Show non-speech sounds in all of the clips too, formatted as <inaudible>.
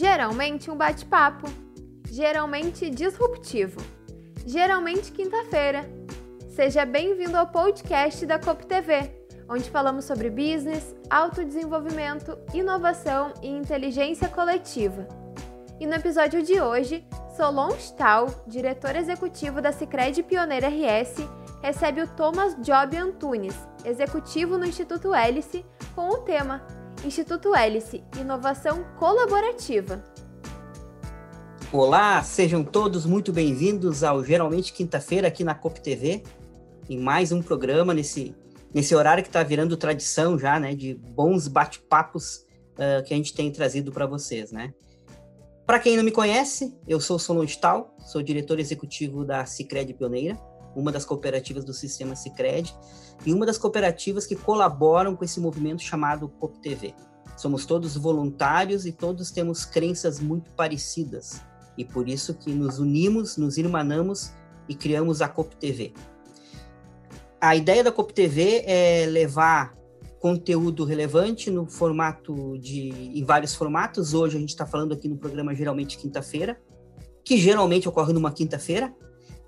Geralmente um bate-papo, geralmente disruptivo, geralmente quinta-feira. Seja bem-vindo ao podcast da COP TV, onde falamos sobre business, autodesenvolvimento, inovação e inteligência coletiva. E no episódio de hoje, Solon Stahl, diretor executivo da Sicredi Pioneira RS, recebe o Thomas Job Antunes, executivo no Instituto Hélice, com o tema Instituto Hélice Inovação Colaborativa. Olá, sejam todos muito bem-vindos ao Geralmente Quinta-feira aqui na COP TV, em mais um programa nesse, nesse horário que está virando tradição já, né, de bons bate-papos uh, que a gente tem trazido para vocês, né. Para quem não me conhece, eu sou Solon Stahl, sou diretor executivo da Cicred Pioneira, uma das cooperativas do sistema Cicred, e uma das cooperativas que colaboram com esse movimento chamado COP TV. Somos todos voluntários e todos temos crenças muito parecidas, e por isso que nos unimos, nos irmanamos e criamos a COP TV. A ideia da COP TV é levar conteúdo relevante no formato de em vários formatos. Hoje a gente está falando aqui no programa geralmente quinta-feira, que geralmente ocorre numa quinta-feira,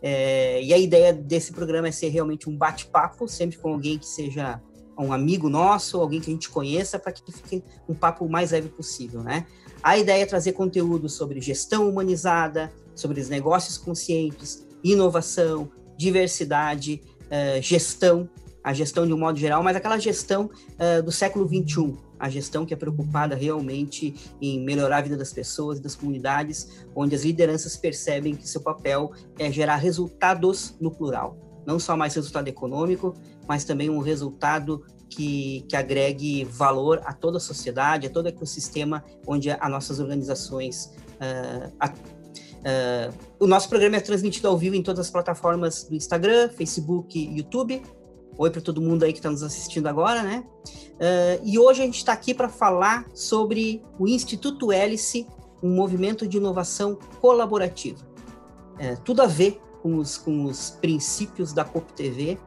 é, e a ideia desse programa é ser realmente um bate-papo, sempre com alguém que seja um amigo nosso, alguém que a gente conheça, para que fique um papo mais leve possível, né? A ideia é trazer conteúdo sobre gestão humanizada, sobre os negócios conscientes, inovação, diversidade, uh, gestão, a gestão de um modo geral, mas aquela gestão uh, do século XXI, a gestão que é preocupada realmente em melhorar a vida das pessoas e das comunidades, onde as lideranças percebem que seu papel é gerar resultados no plural. Não só mais resultado econômico, mas também um resultado que, que agregue valor a toda a sociedade, a todo o ecossistema onde as nossas organizações. Uh, a, uh, o nosso programa é transmitido ao vivo em todas as plataformas do Instagram, Facebook e YouTube. Oi para todo mundo aí que está nos assistindo agora, né? Uh, e hoje a gente está aqui para falar sobre o Instituto Hélice, um movimento de inovação colaborativa. É, tudo a ver com os, com os princípios da COP TV,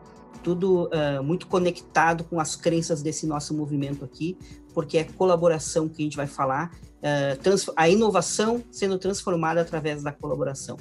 tudo uh, muito conectado com as crenças desse nosso movimento aqui, porque é colaboração que a gente vai falar, uh, a inovação sendo transformada através da colaboração.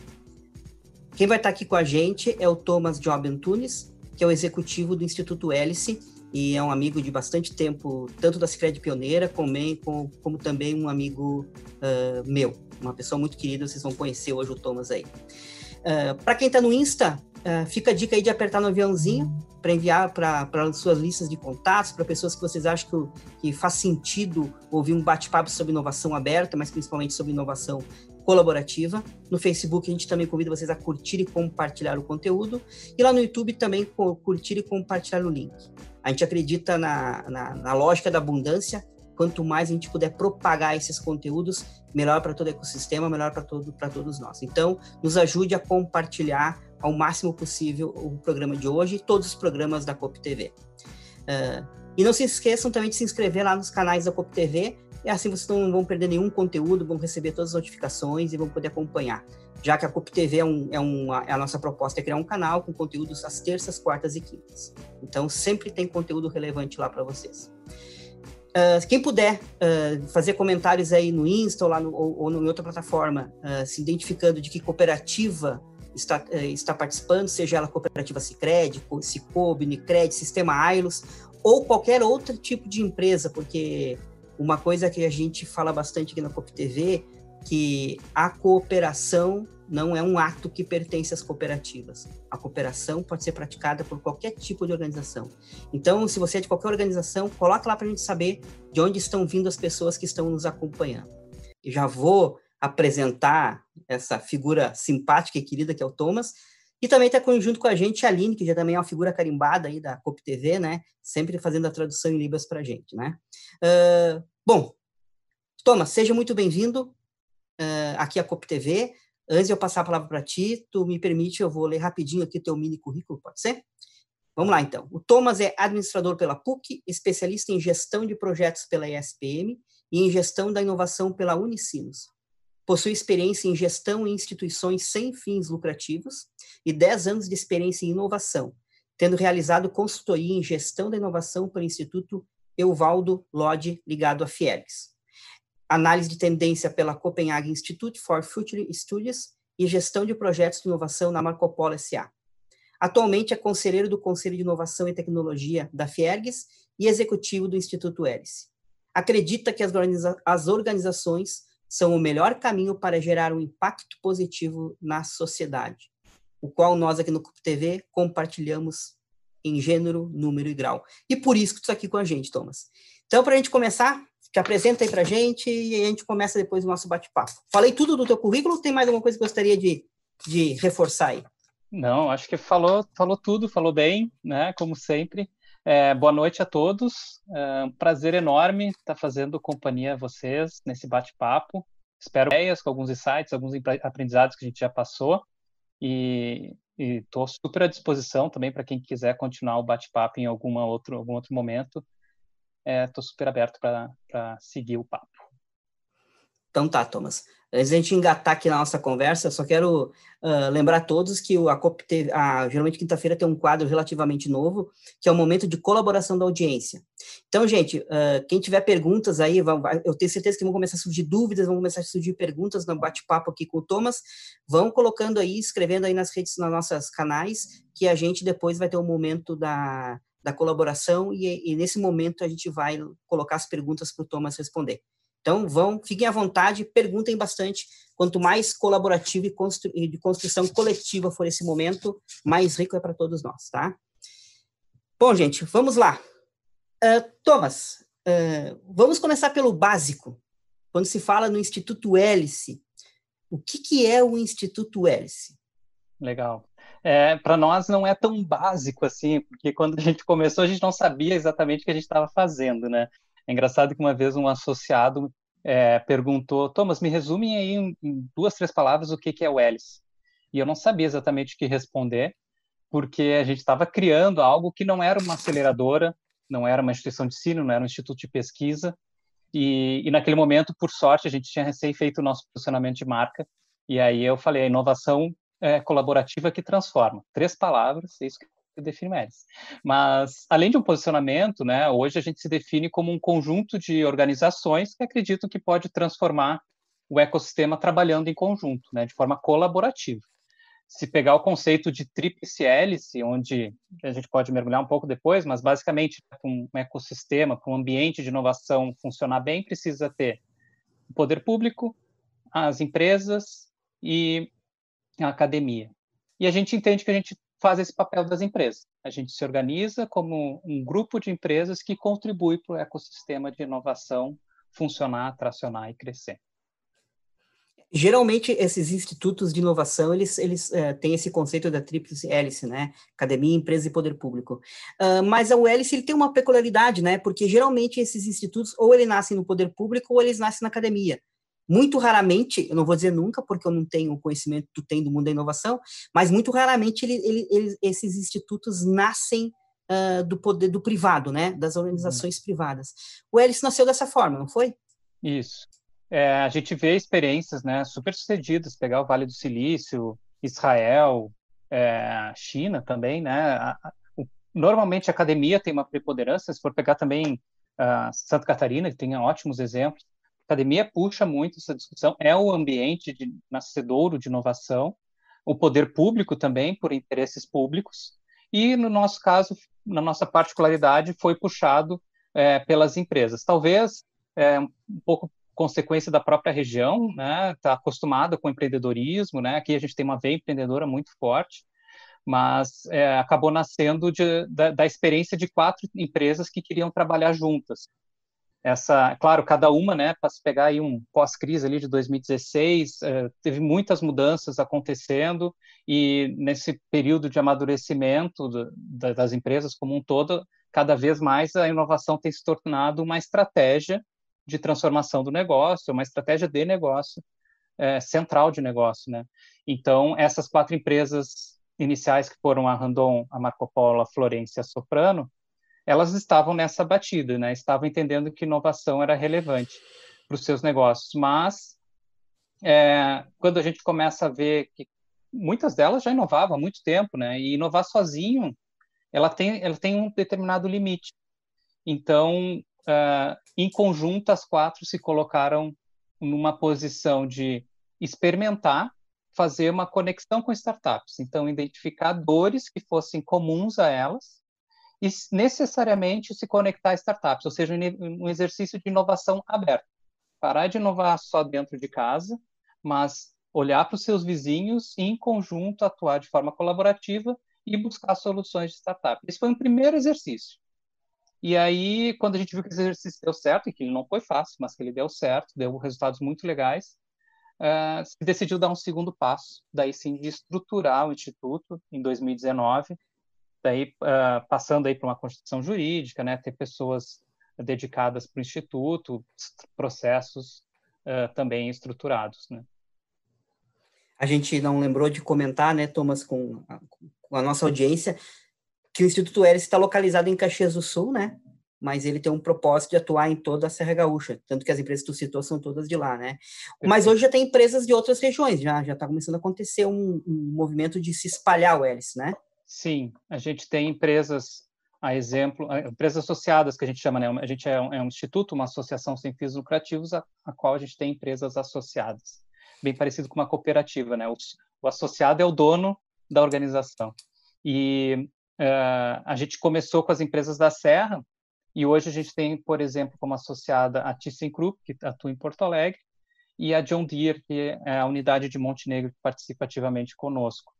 Quem vai estar aqui com a gente é o Thomas Job Antunes, que é o executivo do Instituto Hélice e é um amigo de bastante tempo, tanto da Cicred Pioneira, como, como, como, também um amigo uh, meu, uma pessoa muito querida, vocês vão conhecer hoje o Thomas aí. Uh, para quem está no Insta, uh, fica a dica aí de apertar no aviãozinho para enviar para suas listas de contatos, para pessoas que vocês acham que, que faz sentido ouvir um bate-papo sobre inovação aberta, mas principalmente sobre inovação colaborativa. No Facebook, a gente também convida vocês a curtir e compartilhar o conteúdo. E lá no YouTube também curtir e compartilhar o link. A gente acredita na, na, na lógica da abundância. Quanto mais a gente puder propagar esses conteúdos, melhor para todo o ecossistema, melhor para todo, todos nós. Então, nos ajude a compartilhar ao máximo possível o programa de hoje e todos os programas da COP TV. Uh, e não se esqueçam também de se inscrever lá nos canais da COP TV e assim vocês não vão perder nenhum conteúdo, vão receber todas as notificações e vão poder acompanhar. Já que a COP TV é, um, é uma, é a nossa proposta é criar um canal com conteúdos às terças, quartas e quintas. Então sempre tem conteúdo relevante lá para vocês. Uh, quem puder uh, fazer comentários aí no Insta ou, lá no, ou, ou em outra plataforma, uh, se identificando de que cooperativa está, está participando, seja ela cooperativa Cicred, Cicobi, Unicred, Sistema Ailos, ou qualquer outro tipo de empresa, porque uma coisa que a gente fala bastante aqui na COP TV, que a cooperação não é um ato que pertence às cooperativas. A cooperação pode ser praticada por qualquer tipo de organização. Então, se você é de qualquer organização, coloque lá para a gente saber de onde estão vindo as pessoas que estão nos acompanhando. E já vou apresentar essa figura simpática e querida que é o Thomas, e também está junto com a gente a Aline, que já também é uma figura carimbada aí da COP TV, né? Sempre fazendo a tradução em Libras para a gente, né? Uh, bom, Thomas, seja muito bem-vindo uh, aqui à COP TV. Antes de eu passar a palavra para ti, tu me permite, eu vou ler rapidinho aqui o teu mini currículo, pode ser? Vamos lá, então. O Thomas é administrador pela PUC, especialista em gestão de projetos pela ESPM e em gestão da inovação pela Unicinos. Possui experiência em gestão em instituições sem fins lucrativos e 10 anos de experiência em inovação, tendo realizado consultoria em gestão da inovação pelo Instituto Euvaldo Lodi, ligado à Fieres. análise de tendência pela Copenhagen Institute for Future Studies e gestão de projetos de inovação na Marco Polo SA. Atualmente é conselheiro do Conselho de Inovação e Tecnologia da Fiergues e executivo do Instituto Hélice. Acredita que as organizações são o melhor caminho para gerar um impacto positivo na sociedade, o qual nós aqui no CUP TV compartilhamos em gênero, número e grau. E por isso que tu está aqui com a gente, Thomas. Então, para a gente começar, te apresenta aí para a gente e a gente começa depois o nosso bate-papo. Falei tudo do teu currículo tem mais alguma coisa que gostaria de, de reforçar aí? Não, acho que falou, falou tudo, falou bem, né? Como sempre. É, boa noite a todos. É um prazer enorme estar fazendo companhia a vocês nesse bate-papo. Espero ideias com alguns insights, alguns aprendizados que a gente já passou. E estou super à disposição também para quem quiser continuar o bate-papo em alguma outro, algum outro momento. Estou é, super aberto para seguir o papo. Então tá, Thomas. Antes de a gente engatar aqui na nossa conversa, só quero uh, lembrar a todos que a COP teve, a, geralmente quinta-feira tem um quadro relativamente novo, que é o momento de colaboração da audiência. Então, gente, uh, quem tiver perguntas aí, vai, eu tenho certeza que vão começar a surgir dúvidas, vão começar a surgir perguntas no bate-papo aqui com o Thomas, vão colocando aí, escrevendo aí nas redes, nas nossas canais, que a gente depois vai ter o um momento da, da colaboração e, e, nesse momento a gente vai colocar as perguntas para o Thomas responder. Então, vão, fiquem à vontade, perguntem bastante. Quanto mais colaborativo e, constru de construção coletiva for esse momento, mais rico é para todos nós, tá? Bom, gente, vamos lá. Uh, Thomas, uh, vamos começar pelo básico. Quando se fala no Instituto Hélice, o que, que é o Instituto Hélice? Legal. É, para nós não é tão básico assim, porque quando a gente começou a gente não sabia exatamente o que a gente estava fazendo, né? É engraçado que uma vez um associado é, perguntou, Thomas, me resume aí em, em, duas, três palavras o que, que é o Hélice. E eu não sabia exatamente o que responder, porque a gente estava criando algo que não era uma aceleradora, não era uma instituição de ensino, não era um instituto de pesquisa. E, e naquele momento, por sorte, a gente tinha recém feito o nosso posicionamento de marca. E aí eu falei, a inovação é, colaborativa que transforma. Três palavras, é isso que define eles. Mas, além de um posicionamento, né, hoje a gente se define como um conjunto de organizações que acreditam que pode transformar o ecossistema trabalhando em conjunto, né, de forma colaborativa. Se pegar o conceito de tríplice hélice, onde a gente pode mergulhar um pouco depois, mas basicamente para um ecossistema, para um ambiente de inovação funcionar bem, precisa ter o poder público, as empresas e a academia. E a gente entende que a gente faz esse papel das empresas. A gente se organiza como um grupo de empresas que contribui para o ecossistema de inovação funcionar, tracionar e crescer. Geralmente, esses institutos de inovação, eles, eles uh, têm esse conceito da tríplice hélice, né? Academia, empresa e poder público. Uh, mas o hélice, ele tem uma peculiaridade, né? Porque geralmente esses institutos, ou ele nascem no poder público, ou eles nascem na academia. Muito raramente, eu não vou dizer nunca, porque eu não tenho o conhecimento que tu tem do mundo da inovação, mas muito raramente ele, ele, ele, esses institutos nascem uh, do poder do privado, né? Das organizações uhum. privadas. O Hélice nasceu dessa forma, não foi? Isso. É, a gente vê experiências né, super sucedidas, pegar o Vale do Silício, Israel, é, China também, né? A, a, o, normalmente a academia tem uma preponderância, se for pegar também uh, Santa Catarina, que tem ótimos exemplos, academia puxa muito essa discussão, é o ambiente de nascedouro de inovação, o poder público também, por interesses públicos, e no nosso caso, na nossa particularidade, foi puxado é, pelas empresas. Talvez é, um pouco consequência da própria região, né? Está acostumada com empreendedorismo, né? Aqui a gente tem uma veia empreendedora muito forte, mas é, acabou nascendo de, da, da, experiência de quatro empresas que queriam trabalhar juntas essa, claro, cada uma, né, para se pegar aí um pós-crise ali de 2016, eh, teve muitas mudanças acontecendo e nesse período de amadurecimento das empresas como um todo, cada vez mais a inovação tem se tornado uma estratégia de transformação do negócio, uma estratégia de negócio eh, central de negócio, né? Então essas quatro empresas iniciais que foram a Randon, a Marco Polo, a Florência e a Soprano, elas estavam nessa batida, né? Estavam entendendo que inovação era relevante para os seus negócios, mas é, quando a gente começa a ver que muitas delas já inovavam há muito tempo, né? E inovar sozinho, ela tem, ela tem um determinado limite. Então, uh, em conjunto, as quatro se colocaram numa posição de experimentar, fazer uma conexão com startups. Então, identificar dores que fossem comuns a elas e necessariamente se conectar a startups, ou seja, um exercício de inovação aberta. Parar de inovar só dentro de casa, mas olhar para os seus vizinhos e, em conjunto, atuar de forma colaborativa e buscar soluções de startup. Esse foi um primeiro exercício. E aí, quando a gente viu que esse exercício deu certo, e que ele não foi fácil, mas que ele deu certo, deu resultados muito legais, uh, se decidiu dar um segundo passo, daí sim de estruturar o Instituto em 2019, daí uh, passando aí para uma constituição jurídica, né, ter pessoas dedicadas para o Instituto, processos uh, também estruturados, né. A gente não lembrou de comentar, né, Thomas, com a, com a nossa audiência, que o Instituto Eris está localizado em Caxias do Sul, né? Mas ele tem um propósito de atuar em toda a Serra Gaúcha, tanto que as empresas que tu citou são todas de lá, né? Mas hoje já tem empresas de outras regiões, já já está começando a acontecer um, um, movimento de se espalhar o Eris, né? Sim, a gente tem empresas, a exemplo, empresas associadas que a gente chama, né? A gente é um, é um instituto, uma associação sem fins lucrativos, a, a, qual a gente tem empresas associadas, bem parecido com uma cooperativa, né? O, o associado é o dono da organização. E Uh, a gente começou com as empresas da Serra e hoje a gente tem, por exemplo, como associada a ThyssenKrupp, que atua em Porto Alegre, e a John Deere, que é a unidade de Montenegro que participa ativamente conosco.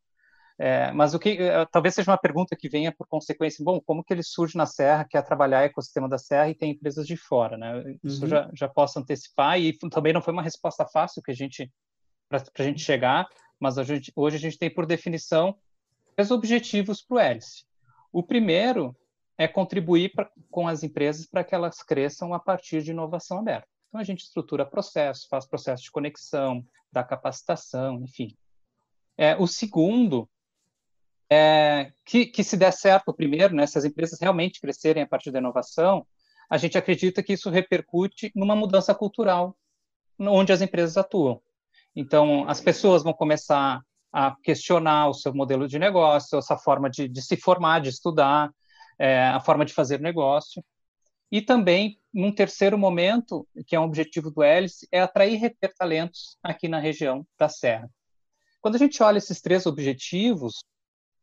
É, mas o que é, talvez seja uma pergunta que venha por consequência, bom, como que ele surge na Serra, quer trabalhar o ecossistema da Serra e tem empresas de fora, né? Isso uhum. já, já posso antecipar e também não foi uma resposta fácil que a gente para a gente chegar, mas a gente, hoje a gente tem por definição três objetivos para o Hélice. O primeiro é contribuir pra, com as empresas para que elas cresçam a partir de inovação aberta. Então, a gente estrutura processos, faz processo de conexão, dá capacitação, enfim. É, o segundo é que, que, se der certo primeiro, né, se as empresas realmente crescerem a partir da inovação, a gente acredita que isso repercute numa mudança cultural onde as empresas atuam. Então, as pessoas vão começar a questionar o seu modelo de negócio, essa forma de, de se formar, de estudar, é, a forma de fazer negócio. E também, num terceiro momento, que é um objetivo do Hélice, é atrair reter talentos aqui na região da Serra. Quando a gente olha esses três objetivos,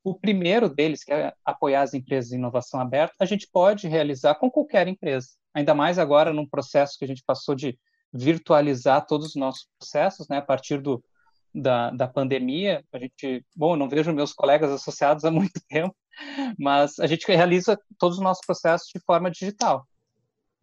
o primeiro deles, que é apoiar as empresas em inovação aberta, a gente pode realizar com qualquer empresa. Ainda mais agora num processo que a gente passou de virtualizar todos os nossos processos, né, a partir do, da, da pandemia, a gente, bom, não vejo meus colegas associados há muito <laughs> tempo, mas a gente realiza todos os nossos processos de forma digital.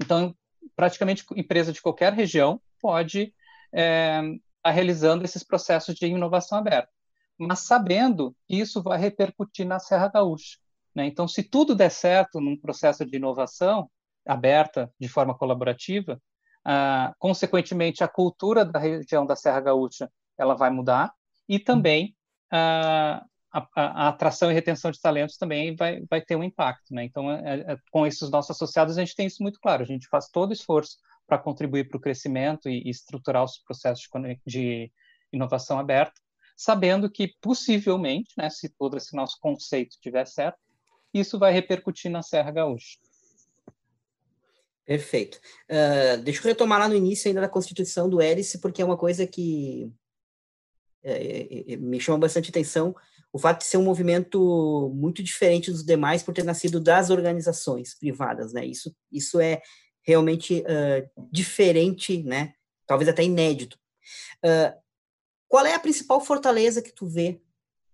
Então, praticamente empresa de qualquer região pode é, realizando esses processos de inovação aberta, mas sabendo que isso vai repercutir na Serra Gaúcha. Né? Então, se tudo der certo num processo de inovação aberta, de forma colaborativa, ah, consequentemente, a cultura da região da Serra Gaúcha ela vai mudar e também a, a, a, atração e retenção de talentos também vai, vai ter um impacto, né? Então, é, é, com esses nossos associados, a gente tem isso muito claro. A gente faz todo o esforço para contribuir para o crescimento e, e, estruturar os processos de, de, inovação aberta, sabendo que possivelmente, né, se todo esse nosso conceito estiver certo, isso vai repercutir na Serra Gaúcha. Perfeito. Uh, deixa eu retomar lá no início ainda da constituição do Hélice, porque é uma coisa que é, é, é, me chama bastante atenção o fato de ser um movimento muito diferente dos demais por ter nascido das organizações privadas, né? Isso, isso é realmente uh, diferente, né? Talvez até inédito. Uh, qual é a principal fortaleza que tu vê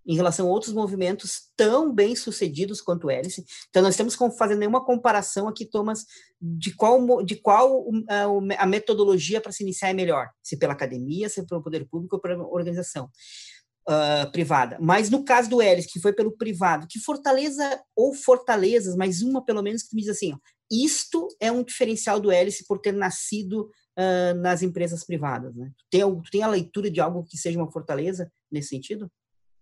em relação a outros movimentos tão bem sucedidos quanto o Hélice. Então, nós temos que fazer nenhuma comparação aqui, Thomas, de qual, de qual a, metodologia para se iniciar é melhor, se pela academia, se pelo poder público ou pela organização uh, privada. Mas no caso do Hélice, que foi pelo privado, que fortaleza ou fortalezas, mas uma pelo menos que me diz assim, ó, isto é um diferencial do Hélice por ter nascido uh, nas empresas privadas. Né? Tu, tem, tu tem a leitura de algo que seja uma fortaleza nesse sentido?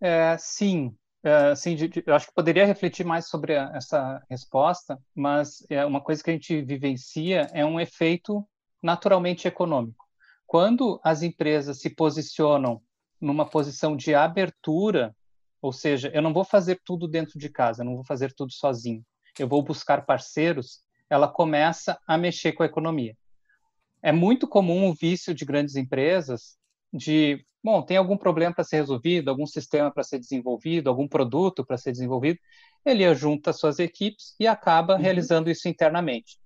É, sim, é, sim, eu acho que poderia refletir mais sobre essa resposta, mas é uma coisa que a gente vivencia é um efeito naturalmente econômico. Quando as empresas se posicionam numa posição de abertura, ou seja, eu não vou fazer tudo dentro de casa, eu não vou fazer tudo sozinho, eu vou buscar parceiros, ela começa a mexer com a economia. É muito comum o vício de grandes empresas de, bom, tem algum problema para ser resolvido, algum sistema para ser desenvolvido, algum produto para ser desenvolvido, ele junta suas equipes e acaba uhum. realizando isso internamente.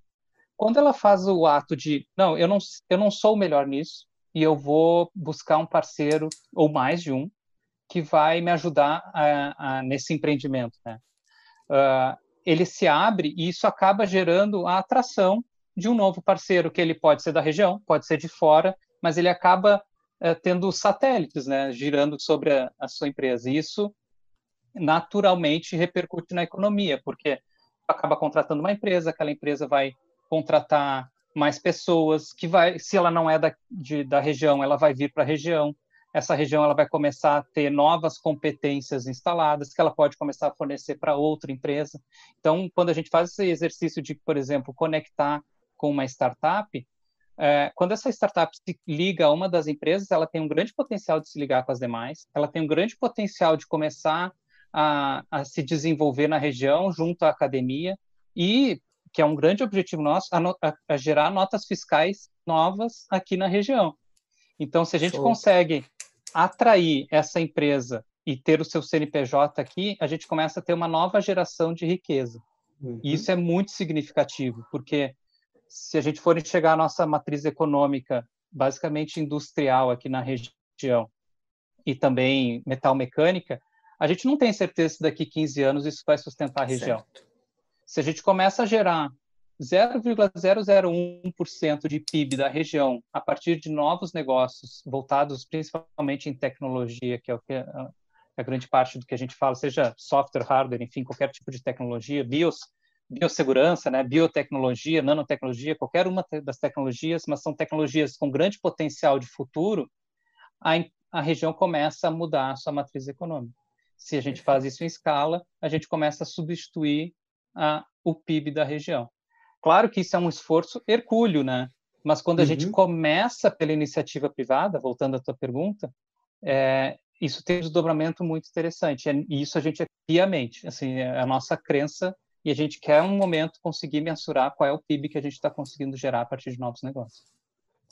Quando ela faz o ato de, não, eu não, eu não sou o melhor nisso e eu vou buscar um parceiro ou mais de um que vai me ajudar a, a, nesse empreendimento, né? Uh, ele se abre e isso acaba gerando a atração de um novo parceiro, que ele pode ser da região, pode ser de fora, mas ele acaba é, tendo satélites, né, girando sobre a, a sua empresa. E isso naturalmente repercute na economia, porque acaba contratando uma empresa, aquela empresa vai contratar mais pessoas, que vai, se ela não é da, de, da região, ela vai vir para a região. Essa região ela vai começar a ter novas competências instaladas que ela pode começar a fornecer para outra empresa. Então, quando a gente faz esse exercício de, por exemplo, conectar com uma startup, é, quando essa startup se liga a uma das empresas, ela tem um grande potencial de se ligar com as demais, ela tem um grande potencial de começar a, a se desenvolver na região junto à academia e que é um grande objetivo nosso, a, a, a gerar notas fiscais novas aqui na região. Então, se a gente Show. consegue atrair essa empresa e ter o seu CNPJ aqui, a gente começa a ter uma nova geração de riqueza. Uhum. E isso é muito significativo, porque se a gente for enxergar a nossa matriz econômica, basicamente industrial aqui na região, e também metal mecânica, a gente não tem certeza se daqui 15 anos isso vai sustentar a região. Certo. Se a gente começa a gerar 0,001% de PIB da região a partir de novos negócios voltados principalmente em tecnologia, que é o que é a grande parte do que a gente fala, seja software, hardware, enfim, qualquer tipo de tecnologia, bios, biossegurança, né, biotecnologia, nanotecnologia, qualquer uma das tecnologias, mas são tecnologias com grande potencial de futuro, a, a região começa a mudar a sua matriz econômica. Se a gente faz isso em escala, a gente começa a substituir a, o PIB da região. Claro que isso é um esforço hercúleo, né? Mas quando a uhum. gente começa pela iniciativa privada, voltando à tua pergunta, é, isso tem um desdobramento muito interessante. E isso a gente é piamente, assim, é a nossa crença e a gente quer um momento conseguir mensurar qual é o PIB que a gente está conseguindo gerar a partir de novos negócios.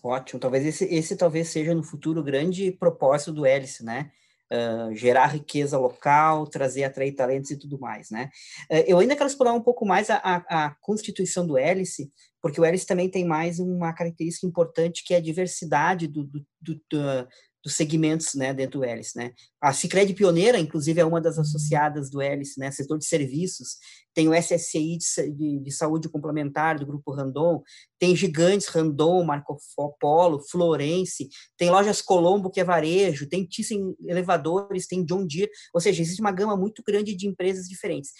Ótimo, talvez esse, esse talvez seja no futuro o grande propósito do Hélice, né? Uh, gerar riqueza local, trazer, atrair talentos e tudo mais, né? Uh, eu ainda quero explorar um pouco mais a, a, a, constituição do hélice, porque o hélice também tem mais uma característica importante que é a diversidade do, do, do, do dos segmentos né, dentro do Hélice. Né? A Cicred Pioneira, inclusive, é uma das associadas do Hélice, né, setor de serviços, tem o SSI de, de, de saúde complementar do Grupo Randon, tem Gigantes, Randon, Marco Polo, Florence, tem Lojas Colombo, que é varejo, tem Thyssen Elevadores, tem John Deere, ou seja, existe uma gama muito grande de empresas diferentes.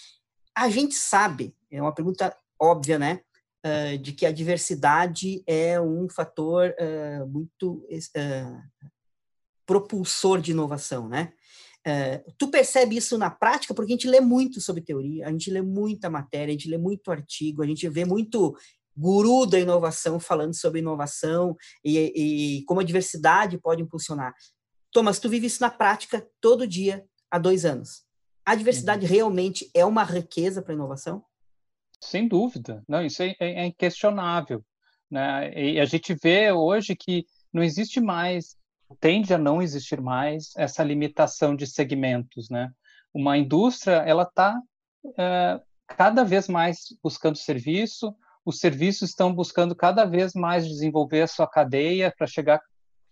A gente sabe, é uma pergunta óbvia, né, uh, de que a diversidade é um fator uh, muito uh, propulsor de inovação, né? É, tu percebe isso na prática porque a gente lê muito sobre teoria, a gente lê muita matéria, a gente lê muito artigo, a gente vê muito guru da inovação falando sobre inovação e, e como a diversidade pode impulsionar. Thomas, tu vive isso na prática todo dia há dois anos. A diversidade uhum. realmente é uma riqueza para a inovação? Sem dúvida, não, isso é, é, é inquestionável. Né? E a gente vê hoje que não existe mais tende a não existir mais essa limitação de segmentos, né? Uma indústria, ela está é, cada vez mais buscando serviço, os serviços estão buscando cada vez mais desenvolver a sua cadeia para chegar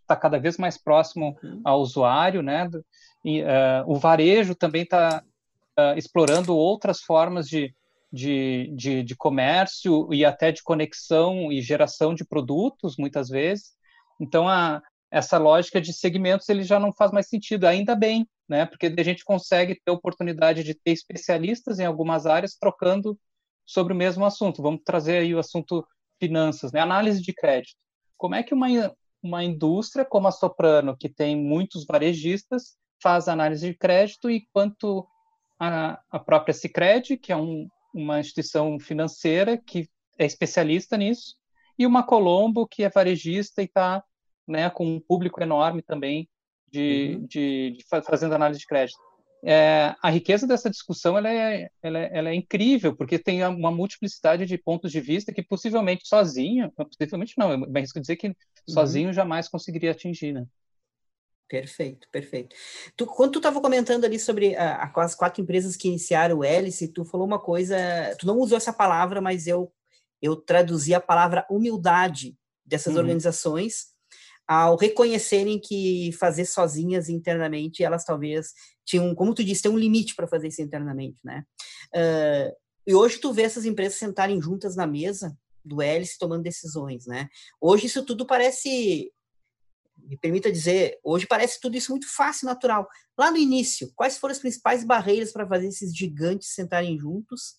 está cada vez mais próximo uhum. ao usuário, né? E, uh, o varejo também está uh, é, explorando outras formas de, de, de, de, comércio e até de conexão e geração de produtos, muitas vezes. Então, a, essa lógica de segmentos ele já não faz mais sentido, ainda bem, né? Porque a gente consegue ter oportunidade de ter especialistas em algumas áreas trocando sobre o mesmo assunto. Vamos trazer aí o assunto finanças, né? Análise de crédito. Como é que uma, uma indústria como a Soprano, que tem muitos varejistas, faz análise de crédito e quanto a, a própria Sicredi, que é um, uma instituição financeira que é especialista nisso, e uma Colombo, que é varejista e está né, com um público enorme também de, uhum. de, de, fazendo análise de crédito. é, a riqueza dessa discussão ela é, ela, é, ela é incrível, porque tem uma multiplicidade de pontos de vista que possivelmente sozinho, possivelmente não, eu arrisco dizer que uhum. sozinho jamais conseguiria atingir, né? Perfeito, perfeito. Tu, quando tu estava comentando ali sobre a, as quatro empresas que iniciaram o Hélice, tu falou uma coisa, tu não usou essa palavra, mas eu, eu traduzi a palavra humildade dessas uhum. organizações ao reconhecerem que fazer sozinhas internamente, elas talvez tinham, como tu disse, tem um limite para fazer isso internamente, né? Uh, e hoje tu vê essas empresas sentarem juntas na mesa do hélice tomando decisões, né? Hoje isso tudo parece, me permita dizer, hoje parece tudo isso muito fácil natural. Lá no início, quais foram as principais barreiras para fazer esses gigantes sentarem juntos,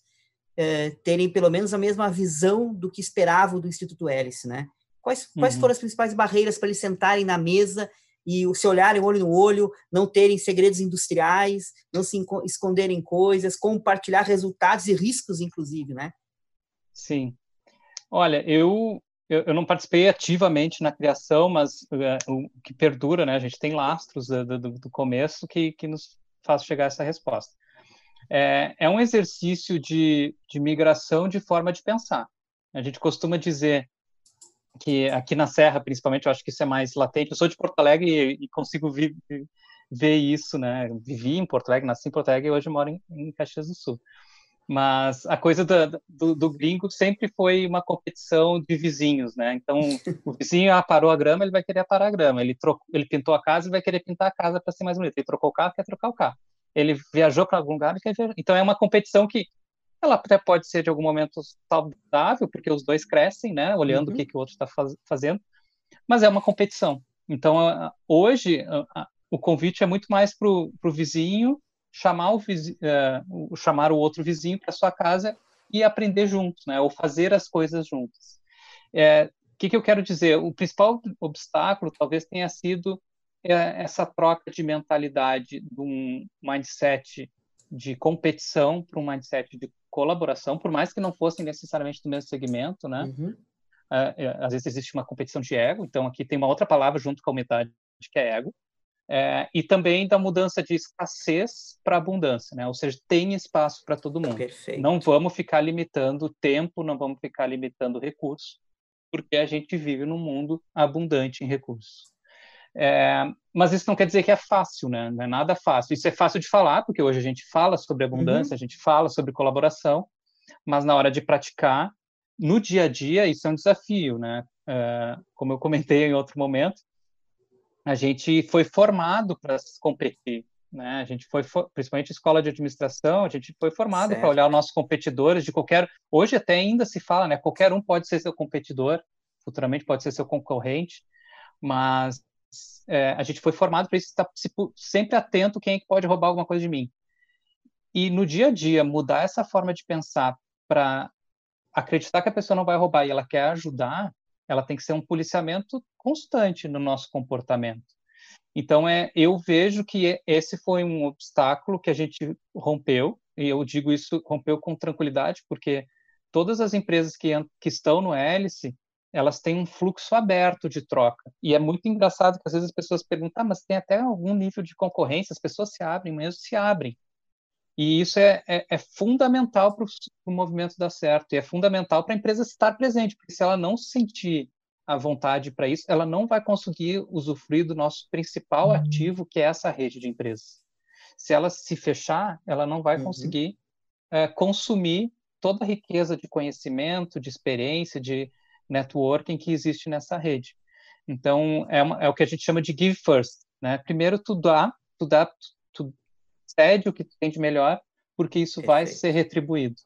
terem pelo menos a mesma visão do que esperavam do Instituto Hélice, né? Quais, quais uhum. foram as principais barreiras para eles sentarem na mesa e se olharem olho no olho, não terem segredos industriais, não se esconderem coisas, compartilhar resultados e riscos, inclusive, né? Sim. Olha, eu, eu, eu não participei ativamente na criação, mas uh, o que perdura, né? A gente tem lastros do, do, do começo que, que nos faz chegar a essa resposta. É, é um exercício de, de migração de forma de pensar. A gente costuma dizer que aqui na Serra, principalmente, eu acho que isso é mais latente. Eu sou de Porto Alegre e, e consigo vi, ver isso, né? Vivi em Porto Alegre, nasci em Porto Alegre e hoje moro em, em Caxias do Sul. Mas a coisa do, do, do, gringo sempre foi uma competição de vizinhos, né? Então, o vizinho ah, parou a grama, ele vai querer parar a grama. Ele, trocou, ele pintou a casa, ele vai querer pintar a casa para ser mais bonito. Ele trocou o carro, quer trocar o carro. Ele viajou para algum lugar, quer viajar. Então, é uma competição que ela até pode ser de algum momento saudável, porque os dois crescem, né, olhando uhum. o que, que o outro está faz, fazendo, mas é uma competição. Então, hoje, o convite é muito mais para o vizinho chamar o, vizinho, uh, chamar o outro vizinho para sua casa e aprender juntos, né, ou fazer as coisas juntos. É, o que, que eu quero dizer? O principal obstáculo talvez tenha sido é, essa troca de mentalidade de um mindset de competição para um mindset de colaboração, por mais que não fossem necessariamente do mesmo segmento, né? Uhum. Uh, às vezes existe uma competição de ego, então aqui tem uma outra palavra junto com a umidade que é ego, é, e também da mudança de escassez para abundância, né? Ou seja, tem espaço para todo mundo. Perfeito. Não vamos ficar limitando tempo, não vamos ficar limitando recursos, porque a gente vive num mundo abundante em recursos. É, mas isso não quer dizer que é fácil, né? Não é nada fácil. Isso é fácil de falar, porque hoje a gente fala sobre abundância, uhum. a gente fala sobre colaboração, mas na hora de praticar, no dia a dia, isso é um desafio, né? É, como eu comentei em outro momento, a gente foi formado para competir, né? A gente foi, principalmente escola de administração, a gente foi formado para olhar os nossos competidores de qualquer. Hoje até ainda se fala, né? Qualquer um pode ser seu competidor, futuramente pode ser seu concorrente, mas é, a gente foi formado para isso, estar sempre atento quem é que pode roubar alguma coisa de mim. E no dia a dia, mudar essa forma de pensar para acreditar que a pessoa não vai roubar e ela quer ajudar, ela tem que ser um policiamento constante no nosso comportamento. Então, é, eu vejo que esse foi um obstáculo que a gente rompeu, e eu digo isso, rompeu com tranquilidade, porque todas as empresas que, que estão no hélice, elas têm um fluxo aberto de troca. E é muito engraçado que às vezes as pessoas perguntam, ah, mas tem até algum nível de concorrência, as pessoas se abrem, mesmo se abrem. E isso é, é, é fundamental para o movimento dar certo, e é fundamental para a empresa estar presente, porque se ela não sentir a vontade para isso, ela não vai conseguir usufruir do nosso principal uhum. ativo, que é essa rede de empresas. Se ela se fechar, ela não vai uhum. conseguir é, consumir toda a riqueza de conhecimento, de experiência, de, networking que existe nessa rede. Então, é, uma, é o que a gente chama de give first. Né? Primeiro, tu dá, tu dá, tu cede o que tu tem de melhor, porque isso Perfeito. vai ser retribuído.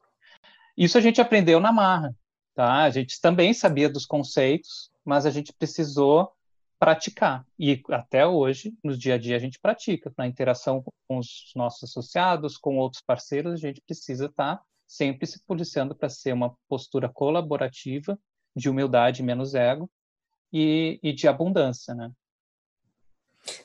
Isso a gente aprendeu na marra. Tá? A gente também sabia dos conceitos, mas a gente precisou praticar. E até hoje, no dia a dia, a gente pratica. Na interação com os nossos associados, com outros parceiros, a gente precisa estar tá sempre se policiando para ser uma postura colaborativa de humildade, menos ego, e, e de abundância, né?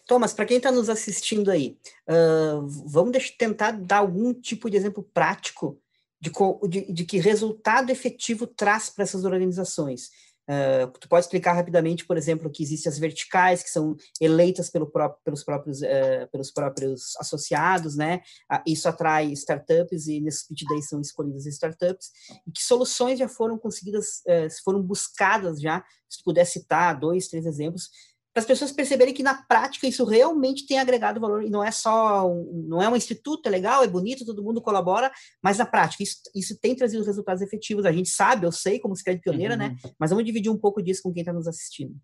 Thomas, para quem está nos assistindo aí, uh, vamos tentar dar algum tipo de exemplo prático de, de, de que resultado efetivo traz para essas organizações. Uh, tu pode explicar rapidamente, por exemplo, que existem as verticais que são eleitas pelo próprio, pelos próprios uh, pelos próprios associados, né? Uh, isso atrai startups e nesses pitch days são escolhidas startups e que soluções já foram conseguidas, foram buscadas já. Se tu puder citar dois, três exemplos para as pessoas perceberem que na prática isso realmente tem agregado valor e não é só um, não é um instituto, é legal, é bonito, todo mundo colabora, mas na prática isso, isso tem trazido resultados efetivos. A gente sabe, eu sei como se é pioneira, né? uhum. né? Mas vamos dividir um pouco disso com quem está nos assistindo.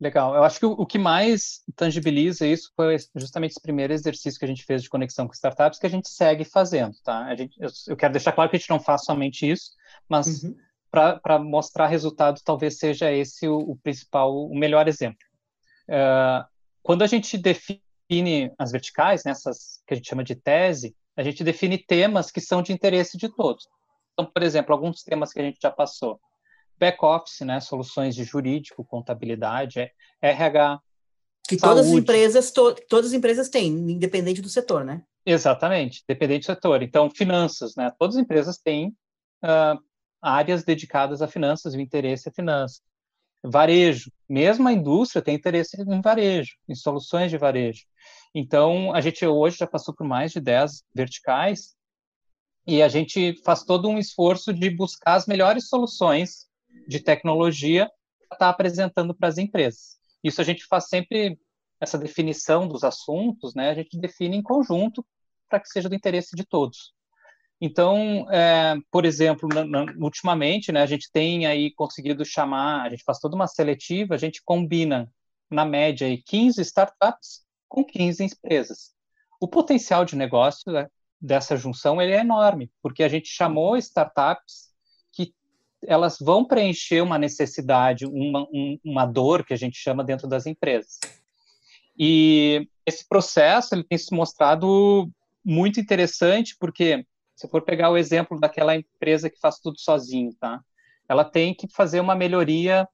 Legal. Eu acho que o, o, que mais tangibiliza isso foi justamente esse primeiro exercício que a gente fez de conexão com startups, que a gente segue fazendo, tá? A gente, eu, eu quero deixar claro que a gente não faz somente isso, mas uhum. para mostrar resultado, talvez seja esse o, o principal, o melhor exemplo. Uh, quando a gente define as verticais, nessas né, que a gente chama de tese, a gente define temas que são de interesse de todos. Então, por exemplo, alguns temas que a gente já passou. Back-office, né, soluções de jurídico, contabilidade, RH, que saúde. todas as empresas to, todas as empresas têm, independente do setor, né? Exatamente, dependente do setor. Então, finanças, né? Todas as empresas têm uh, áreas dedicadas a finanças, o interesse é finanças. Varejo, mesmo a indústria tem interesse em varejo, em soluções de varejo. Então, a gente hoje já passou por mais de 10 verticais e a gente faz todo um esforço de buscar as melhores soluções de tecnologia para estar apresentando para as empresas. Isso a gente faz sempre essa definição dos assuntos, né? A gente define em conjunto para que seja do interesse de todos. Então, é, por exemplo, ultimamente, né, a gente tem aí conseguido chamar, a gente faz toda uma seletiva, a gente combina, na média, aí, 15 startups com 15 empresas. O potencial de negócio né, dessa junção ele é enorme, porque a gente chamou startups que elas vão preencher uma necessidade, uma, um, uma dor que a gente chama dentro das empresas. E esse processo ele tem se mostrado muito interessante, porque se for pegar o exemplo daquela empresa que faz tudo sozinho, tá? Ela tem que fazer uma melhoria,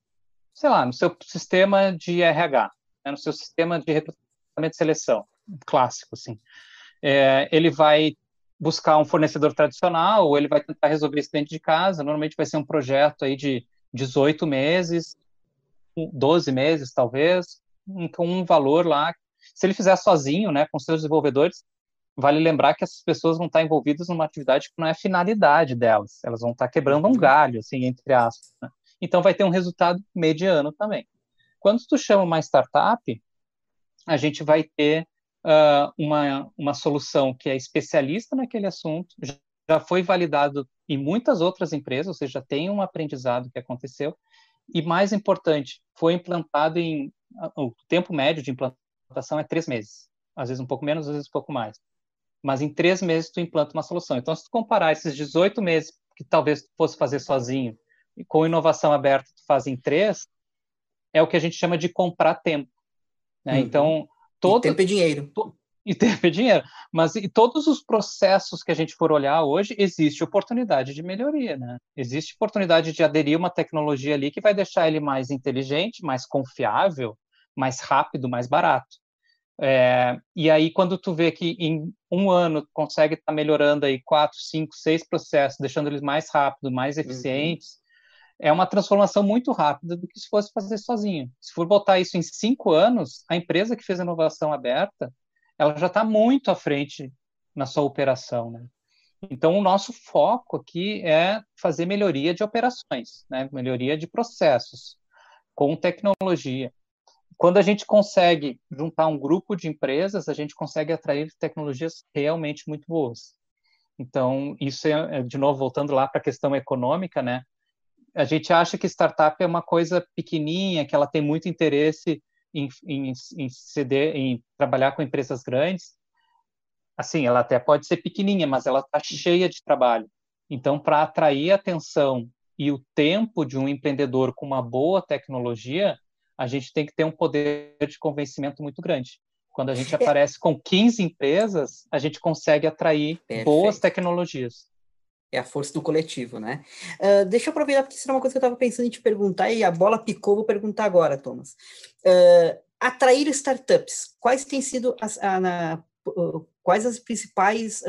sei lá, no seu sistema de RH, né? no seu sistema de recrutamento e seleção, clássico, assim. É, ele vai buscar um fornecedor tradicional ou ele vai tentar resolver isso dentro de casa. Normalmente vai ser um projeto aí de 18 meses, 12 meses talvez, com um valor lá. Se ele fizer sozinho, né, com seus desenvolvedores, vale lembrar que essas pessoas vão estar envolvidas numa atividade que não é a finalidade delas, elas vão estar quebrando um uhum. galho, assim, entre aspas. Né? Então, vai ter um resultado mediano também. Quando tu chama uma startup, a gente vai ter uh, uma, uma solução que é especialista naquele assunto, já foi validado em muitas outras empresas, ou seja, tem um aprendizado que aconteceu, e mais importante, foi implantado em. O tempo médio de implantação é três meses, às vezes um pouco menos, às vezes um pouco mais mas em três meses tu implanta uma solução. Então, se tu comparar esses 18 meses que talvez tu fosse fazer sozinho, e com inovação aberta tu faz em três, é o que a gente chama de comprar tempo. Né? Uhum. Então, todo... E tempo é dinheiro. To... E tempo é dinheiro. Mas e todos os processos que a gente for olhar hoje, existe oportunidade de melhoria, né? Existe oportunidade de aderir uma tecnologia ali que vai deixar ele mais inteligente, mais confiável, mais rápido, mais barato. É, e aí, quando tu vê que em um ano tu consegue estar tá melhorando aí quatro, cinco, seis processos, deixando eles mais rápidos, mais uhum. eficientes, uhum. é uma transformação muito rápida do que se fosse fazer sozinho. Se for botar isso em cinco anos, a empresa que fez a inovação aberta, ela já está muito à frente na sua operação, né? Então, o nosso foco aqui é fazer melhoria de operações, né? melhoria de processos com tecnologia quando a gente consegue juntar um grupo de empresas, a gente consegue atrair tecnologias realmente muito boas. Então, isso é, é de novo, voltando lá para a questão econômica, né? A gente acha que startup é uma coisa pequenininha, que ela tem muito interesse em, em, em, ceder, em trabalhar com empresas grandes. Assim, ela até pode ser pequenininha, mas ela está cheia de trabalho. Então, para atrair a atenção e o tempo de um empreendedor com uma boa tecnologia, a gente tem que ter um poder de convencimento muito grande. Quando a gente é. aparece com 15 empresas, a gente consegue atrair Perfeito. boas tecnologias. É a força do coletivo, né? Uh, deixa eu aproveitar, porque isso era uma coisa que eu estava pensando em te perguntar, e a bola picou, vou perguntar agora, Thomas. Uh, atrair startups, quais têm sido as, a, na, uh, quais as principais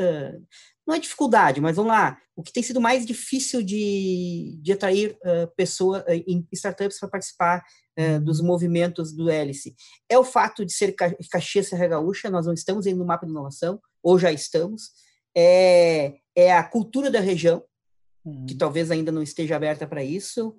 não é dificuldade, mas vamos lá, o que tem sido mais difícil de, de atrair uh, pessoas uh, em startups para participar uh, dos movimentos do Hélice é o fato de ser Ca Caxias Serra Gaúcha, nós não estamos indo no mapa de inovação, ou já estamos, é, é a cultura da região, uhum. que talvez ainda não esteja aberta para isso,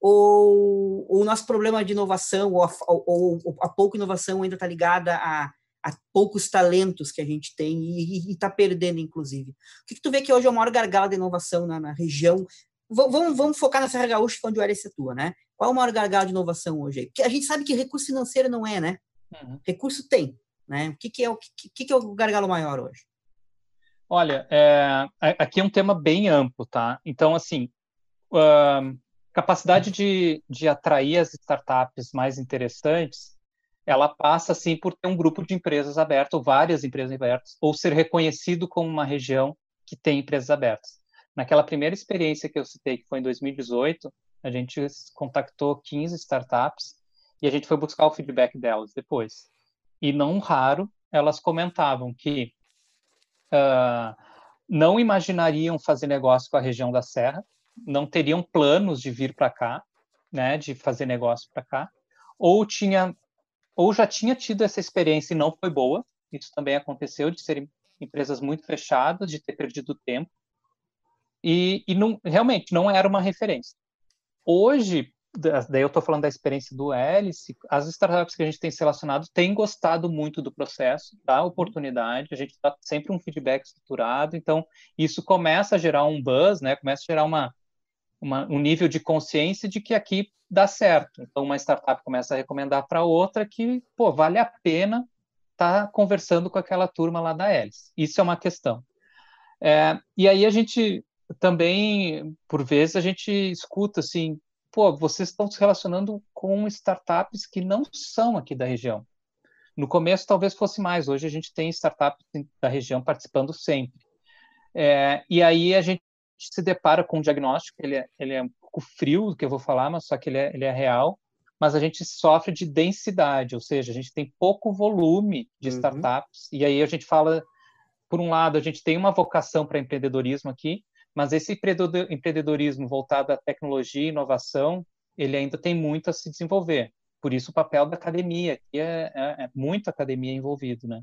ou, ou o nosso problema de inovação, ou a, ou, ou a pouca inovação ainda está ligada a a poucos talentos que a gente tem e está perdendo, inclusive. O que, que, tu vê que hoje é o maior gargalo de inovação na, na região? V vamos, vamos focar na Serra Gaúcha, é onde o Ares atua, né? Qual é o maior gargalo de inovação hoje? Porque a gente sabe que recurso financeiro não é, né? Uhum. Recurso tem, né? O que, que é o que, que, é o gargalo maior hoje? Olha, é, aqui é um tema bem amplo, tá? Então, assim, uh, capacidade de, de atrair as startups mais interessantes ela passa assim por ter um grupo de empresas abertas, ou várias empresas abertas, ou ser reconhecido como uma região que tem empresas abertas. Naquela primeira experiência que eu citei, que foi em 2018, a gente contactou 15 startups e a gente foi buscar o feedback delas depois. E não raro, elas comentavam que uh, não imaginariam fazer negócio com a região da Serra, não teriam planos de vir para cá, né, de fazer negócio para cá, ou tinha ou já tinha tido essa experiência e não foi boa, isso também aconteceu, de serem empresas muito fechadas, de ter perdido tempo, e, e não, realmente não era uma referência. Hoje, daí eu estou falando da experiência do Hélice, as startups que a gente tem selecionado têm gostado muito do processo, da oportunidade, a gente dá sempre um feedback estruturado, então isso começa a gerar um buzz, né? começa a gerar uma, uma, um nível de consciência de que aqui dá certo. Então, uma startup começa a recomendar para outra que, pô, vale a pena estar tá conversando com aquela turma lá da Hélice. Isso é uma questão. É, e aí a gente também, por vezes, a gente escuta assim, pô, vocês estão se relacionando com startups que não são aqui da região. No começo talvez fosse mais, hoje a gente tem startups da região participando sempre. É, e aí a gente se depara com um diagnóstico, ele é, ele é pouco frio do que eu vou falar, mas só que ele é, ele é real. Mas a gente sofre de densidade, ou seja, a gente tem pouco volume de uhum. startups. E aí a gente fala, por um lado, a gente tem uma vocação para empreendedorismo aqui, mas esse empreendedorismo voltado à tecnologia e inovação, ele ainda tem muito a se desenvolver. Por isso o papel da academia, que é, é, é muita academia envolvido, né?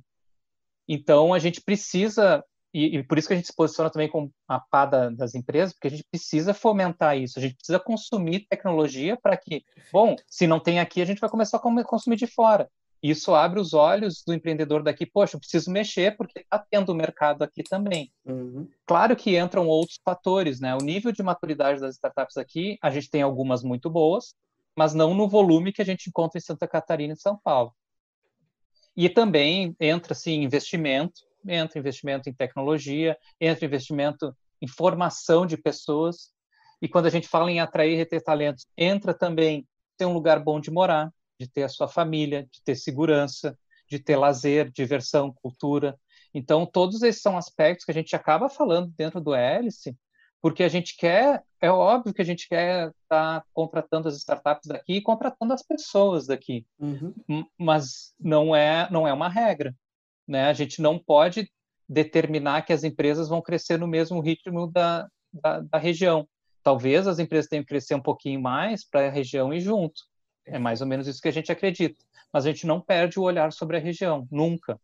Então a gente precisa e, e, por isso que a gente se posiciona também como a pá da, das empresas, porque a gente precisa fomentar isso, a gente precisa consumir tecnologia para que, bom, se não tem aqui, a gente vai começar a consumir de fora. Isso abre os olhos do empreendedor daqui, poxa, eu preciso mexer porque está tendo mercado aqui também. Uhum. Claro que entram outros fatores, né? O nível de maturidade das startups aqui, a gente tem algumas muito boas, mas não no volume que a gente encontra em Santa Catarina e São Paulo. E também entra, assim, investimento, entra investimento em tecnologia, entra investimento em formação de pessoas. E quando a gente fala em atrair e reter talentos, entra também ter um lugar bom de morar, de ter a sua família, de ter segurança, de ter lazer, diversão, cultura. Então, todos esses são aspectos que a gente acaba falando dentro do Hélice, porque a gente quer, é óbvio que a gente quer estar tá contratando as startups daqui e contratando as pessoas daqui, uhum. mas não é, não é uma regra. Né? A gente não pode determinar que as empresas vão crescer no mesmo ritmo da, da, da região. Talvez as empresas tenham que crescer um pouquinho mais para a região e junto. É mais ou menos isso que a gente acredita. Mas a gente não perde o olhar sobre a região, nunca.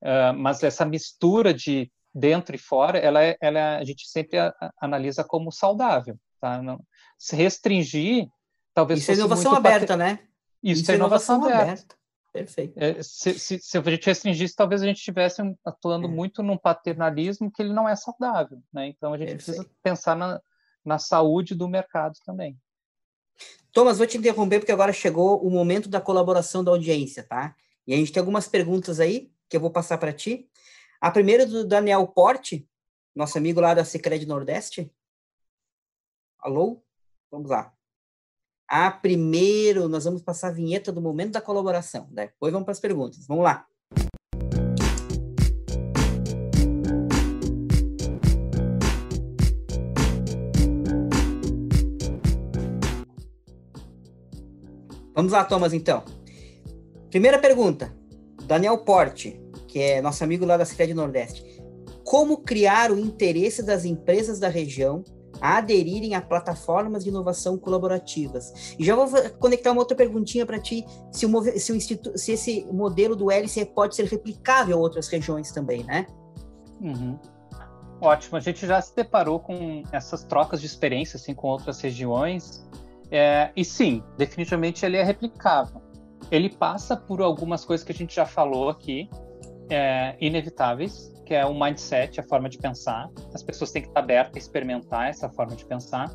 Uh, mas essa mistura de dentro e fora, ela, é, ela é, a gente sempre a, a, analisa como saudável. Tá? Não, se restringir, talvez Isso é inovação aberta, né? Isso, Isso é inovação, inovação aberta. aberta. Perfeito. É, se, se, se, a gente restringisse, talvez a gente estivesse atuando é. muito num paternalismo que ele não é saudável, né? Então a gente Perfeito. precisa pensar na, na saúde do mercado também. Thomas, vou te interromper porque agora chegou o momento da colaboração da audiência, tá? E a gente tem algumas perguntas aí que eu vou passar para ti. A primeira é do Daniel Porte, nosso amigo lá da Secred Nordeste. Alô? Vamos lá. Ah, primeiro nós vamos passar a vinheta do momento da colaboração. Depois vamos para as perguntas. Vamos lá. Vamos lá, Thomas, então. Primeira pergunta. Daniel Porte, que é nosso amigo lá da Cidade Nordeste. como criar o interesse das empresas da região a aderirem a plataformas de inovação colaborativas. E já vou conectar uma outra perguntinha para ti, se, o, se, o se esse modelo do LCE pode ser replicável a outras regiões também, né? Uhum. Ótimo, a gente já se deparou com essas trocas de experiência assim, com outras regiões, é, e sim, definitivamente ele é replicável. Ele passa por algumas coisas que a gente já falou aqui, é, inevitáveis, que é o mindset, a forma de pensar. As pessoas têm que estar abertas a experimentar essa forma de pensar.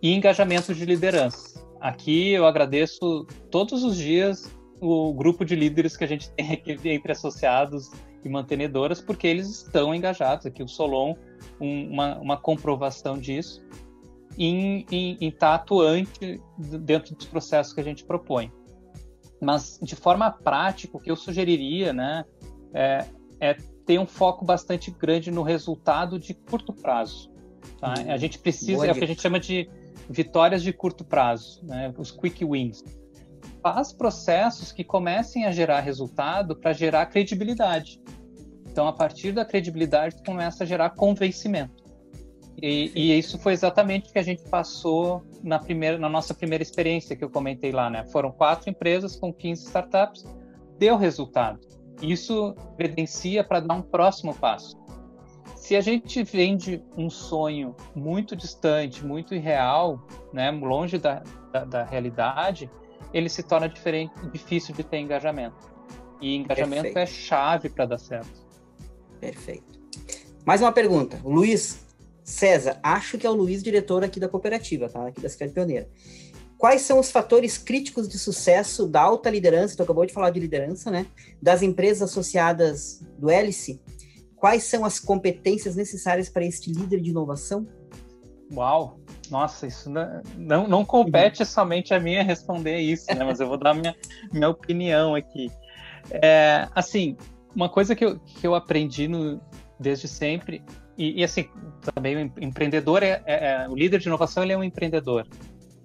E engajamento de liderança. Aqui eu agradeço todos os dias o grupo de líderes que a gente tem aqui entre associados e mantenedoras, porque eles estão engajados. Aqui o Solon, um, uma, uma comprovação disso, em, em, em estar atuante dentro dos processos que a gente propõe. Mas, de forma prática, o que eu sugeriria né, é, é tem um foco bastante grande no resultado de curto prazo. Tá? Hum, a gente precisa, é o que a gente chama de vitórias de curto prazo, né? os quick wins. Faz processos que comecem a gerar resultado para gerar credibilidade. Então, a partir da credibilidade, começa a gerar convencimento. E, e, isso foi exatamente o que a gente passou na, primeira, na nossa primeira experiência que eu comentei lá. Né? Foram quatro empresas com 15 startups, deu resultado. Isso credencia para dar um próximo passo. Se a gente vende um sonho muito distante, muito irreal, né, longe da, da, da realidade, ele se torna diferente, difícil de ter engajamento. E engajamento Perfeito. é chave para dar certo. Perfeito. Mais uma pergunta. Luiz César, acho que é o Luiz, diretor aqui da cooperativa, tá? Aqui da Cidade Pioneira. Quais são os fatores críticos de sucesso da alta liderança? Tu acabou de falar de liderança, né? Das empresas associadas do Hélice. Quais são as competências necessárias para este líder de inovação? Uau! Nossa, isso não, não, não compete uhum. somente a mim responder isso, né? Mas eu vou dar minha, minha opinião aqui. É, assim, uma coisa que eu, que eu aprendi no, desde sempre, e, e assim, também o empreendedor é, é, é, o líder de inovação, ele é um empreendedor.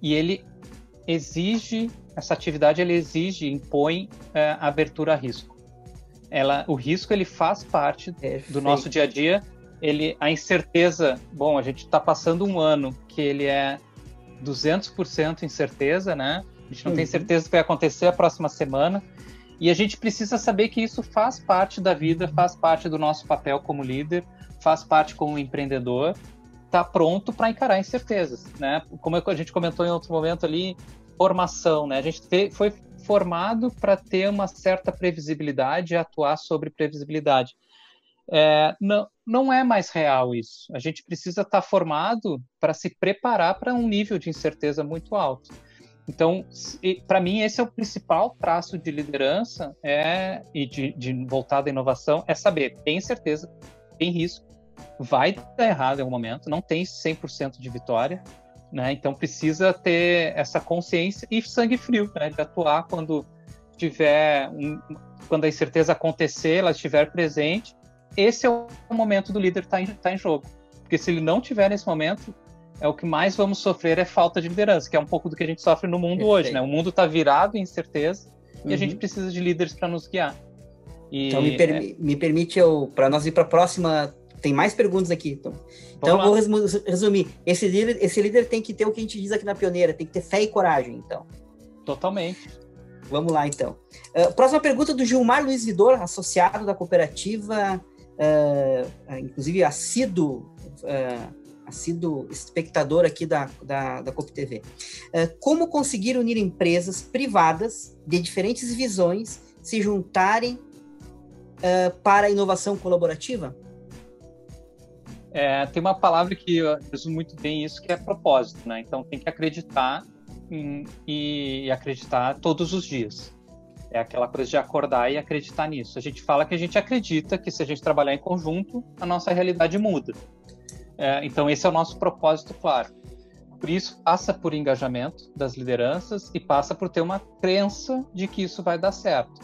E ele exige, essa atividade ele exige, impõe é, abertura a risco. Ela, o risco ele faz parte Perfeito. do nosso dia a dia. Ele, a incerteza, bom, a gente está passando um ano que ele é 200% incerteza, né? A gente não uhum. tem certeza do que vai acontecer a próxima semana. E a gente precisa saber que isso faz parte da vida, faz parte do nosso papel como líder, faz parte como empreendedor está pronto para encarar incertezas, né? Como a gente comentou em outro momento ali, formação, né? A gente te, foi formado para ter uma certa previsibilidade e atuar sobre previsibilidade. É, não, não é mais real isso. A gente precisa estar tá formado para se preparar para um nível de incerteza muito alto. Então, para mim, esse é o principal traço de liderança é, e de, de à inovação, é saber, tem certeza, tem risco, vai dar errado em algum momento, não tem 100% de vitória, né? Então precisa ter essa consciência e sangue frio, né? De atuar quando tiver um, quando a incerteza acontecer, ela estiver presente. Esse é o momento do líder estar tá em, tá em jogo, porque se ele não tiver nesse momento, é o que mais vamos sofrer é falta de liderança, que é um pouco do que a gente sofre no mundo Perfeito. hoje, né? O mundo está virado em incerteza uhum. e a gente uhum. precisa de líderes para nos guiar. E, então me, per é... me permite eu para nós ir para a próxima tem mais perguntas aqui. Então, então vou resumir. Esse líder, esse líder tem que ter o que a gente diz aqui na Pioneira, tem que ter fé e coragem, então. Totalmente. Vamos lá, então. Uh, próxima pergunta do Gilmar Luiz Vidor, associado da cooperativa, uh, inclusive assíduo, uh, assíduo espectador aqui da, da, da COP TV. Uh, como conseguir unir empresas privadas de diferentes visões se juntarem para a inovação colaborativa? É, tem uma palavra que resume muito bem isso, que é propósito, né? Então tem que acreditar em, e acreditar todos os dias. É aquela coisa de acordar e acreditar nisso. A gente fala que a gente acredita que se a gente trabalhar em conjunto, a nossa realidade muda. É, então esse é o nosso propósito, claro. Por isso passa por engajamento das lideranças e passa por ter uma crença de que isso vai dar certo.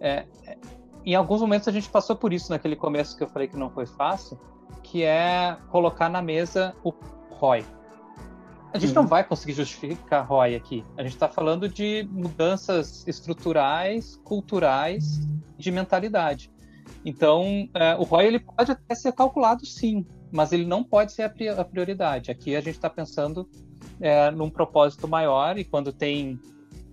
É, é em alguns momentos a gente passou por isso naquele começo que eu falei que não foi fácil, que é colocar na mesa o ROI. A gente uhum. não vai conseguir justificar ROI aqui. A gente está falando de mudanças estruturais, culturais, de mentalidade. Então, é, o ROI ele pode até ser calculado sim, mas ele não pode ser a prioridade. Aqui a gente está pensando é, num propósito maior e quando tem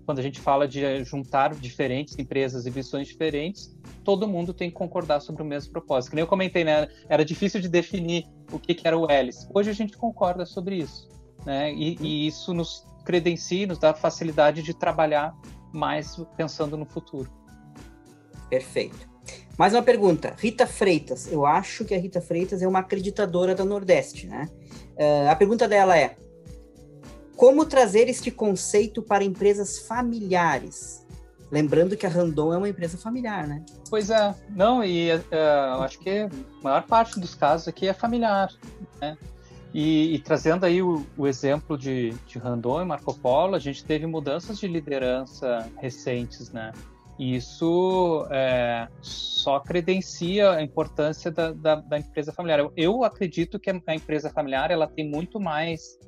quando a gente fala de juntar diferentes empresas e visões diferentes, todo mundo tem que concordar sobre o mesmo propósito. Que nem eu comentei, né? Era difícil de definir o que, que era o Hélice. Hoje a gente concorda sobre isso, né? E, e isso nos credencia, nos dá facilidade de trabalhar mais pensando no futuro. Perfeito. Mais uma pergunta. Rita Freitas. Eu acho que a Rita Freitas é uma acreditadora da Nordeste, né? Uh, a pergunta dela é: como trazer este conceito para empresas familiares? Lembrando que a Randon é uma empresa familiar, né? Pois é, não, e uh, acho que a maior parte dos casos aqui é familiar, né? E, e trazendo aí o, o, exemplo de, de Randon e Marco Polo, a gente teve mudanças de liderança recentes, né? E isso é, só credencia a importância da, da, da empresa familiar. Eu, eu, acredito que a empresa familiar ela tem muito mais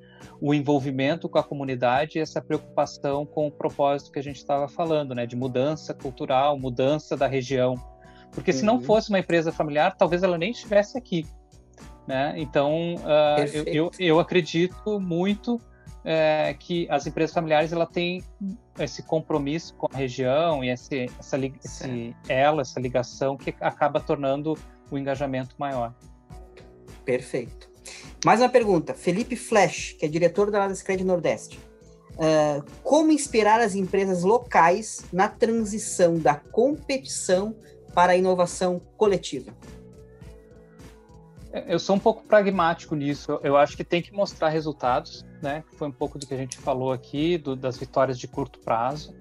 o envolvimento com a comunidade e essa preocupação com o propósito que a gente estava falando, né, de mudança cultural, mudança da região. Porque se não uhum. fosse uma empresa familiar, talvez ela nem estivesse aqui. Né? Então, uh, eu, eu, eu, acredito muito é, que as empresas familiares ela têm esse compromisso com a região e esse, essa, esse ela, essa ligação que acaba tornando o engajamento maior. Perfeito. Mais uma pergunta. Felipe Flash, que é diretor da Ladescred Nordeste. Uh, como inspirar as empresas locais na transição da competição para a inovação coletiva? É, eu sou um pouco pragmático nisso. Eu acho que tem que mostrar resultados, né? Foi um pouco do que a gente falou aqui, do, das vitórias de curto prazo.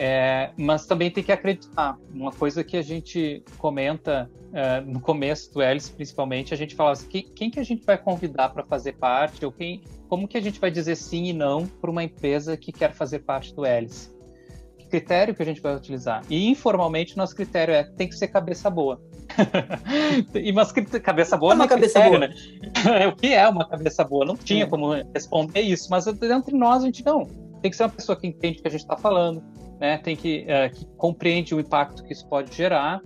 É, mas também tem que acreditar. Uma coisa que a gente comenta é, no começo do Hélice, principalmente, a gente fala assim, quem, quem que a gente vai convidar para fazer parte, ou quem, como que a gente vai dizer sim e não para uma empresa que quer fazer parte do Hélice? Que critério que a gente vai utilizar? E informalmente nosso critério é tem que ser cabeça boa. <laughs> e mas cabeça boa é uma é cabeça critério, boa. Né? <laughs> o que é uma cabeça boa? Não tinha é. como responder isso, mas entre nós a gente não. Tem que ser uma pessoa que entende o que a gente está falando, né, tem que, é, que compreende o impacto que isso pode gerar,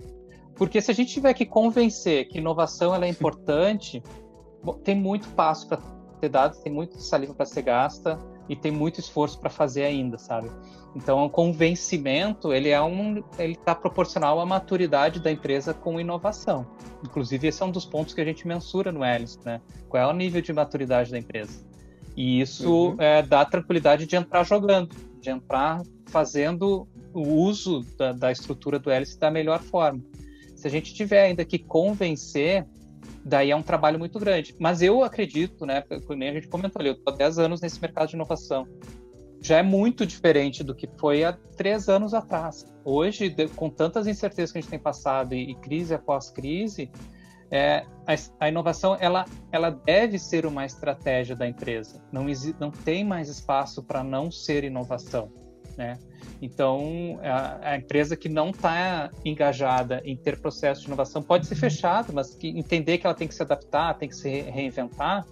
porque se a gente tiver que convencer que inovação ela é importante, tem muito passo para ter dado, tem muito saliva para ser gasta e tem muito esforço para fazer ainda, sabe? Então, o convencimento ele é um, ele está proporcional à maturidade da empresa com inovação. Inclusive, esse é um dos pontos que a gente mensura no Elis, né? Qual é o nível de maturidade da empresa? E isso uhum. é, dá tranquilidade de entrar jogando, de entrar fazendo o uso da, da estrutura do hélice da melhor forma. Se a gente tiver ainda que convencer, daí é um trabalho muito grande. Mas eu acredito, né, como a gente comentou ali, eu estou há 10 anos nesse mercado de inovação. Já é muito diferente do que foi há três anos atrás. Hoje, com tantas incertezas que a gente tem passado e, e crise após crise, é, a, a, inovação ela, ela deve ser uma estratégia da empresa. Não, não tem mais espaço para não ser inovação. Né? Então, a, a, empresa que não está engajada em ter processo de inovação pode ser fechada, mas que entender que ela tem que se adaptar, tem que se reinventar,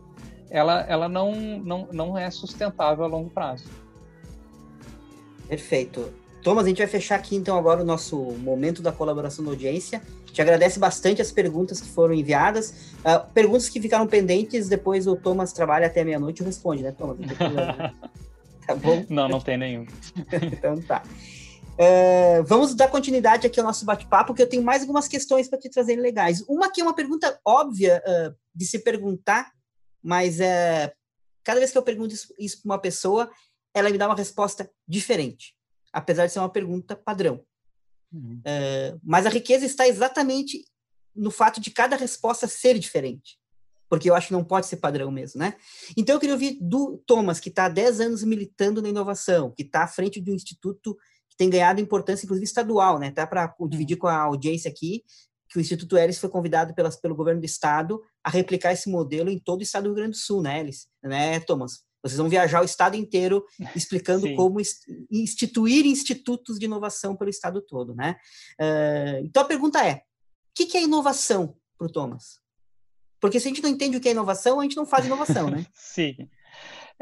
ela, ela não, não, não é sustentável a longo prazo. Perfeito. Thomas, a gente vai fechar aqui então agora o nosso momento da colaboração da audiência. Te agradece bastante as perguntas que foram enviadas. Uh, perguntas que ficaram pendentes, depois o Thomas trabalha até meia-noite e responde, né, Thomas? <laughs> Tá bom? Não, não tem nenhum. <laughs> então tá. Uh, vamos dar continuidade aqui ao nosso bate-papo, que eu tenho mais algumas questões para te trazer legais. Uma que é uma pergunta óbvia uh, de se perguntar, mas uh, cada vez que eu pergunto isso para uma pessoa, ela me dá uma resposta diferente, apesar de ser uma pergunta padrão. Uhum. mas a riqueza está exatamente no fato de cada resposta ser diferente porque eu acho que não pode ser padrão mesmo, né? Então eu queria ouvir do Thomas, que está há 10 anos militando na inovação, que está à frente de um instituto que tem ganhado importância, inclusive estadual, né? Tá para dividir com a audiência aqui, que o Instituto Elis foi convidado pelas, pelo governo do estado a replicar esse modelo em todo o estado do Rio Grande do Sul, né, Elis? Né, Thomas? Vocês vão viajar o estado inteiro <laughs> explicando como instituir institutos de inovação pelo estado todo, né? Uh, então a pergunta é: o que, que é inovação para o Thomas? Porque se a gente não entende o que é inovação, a gente não faz inovação, né? <laughs> Sim.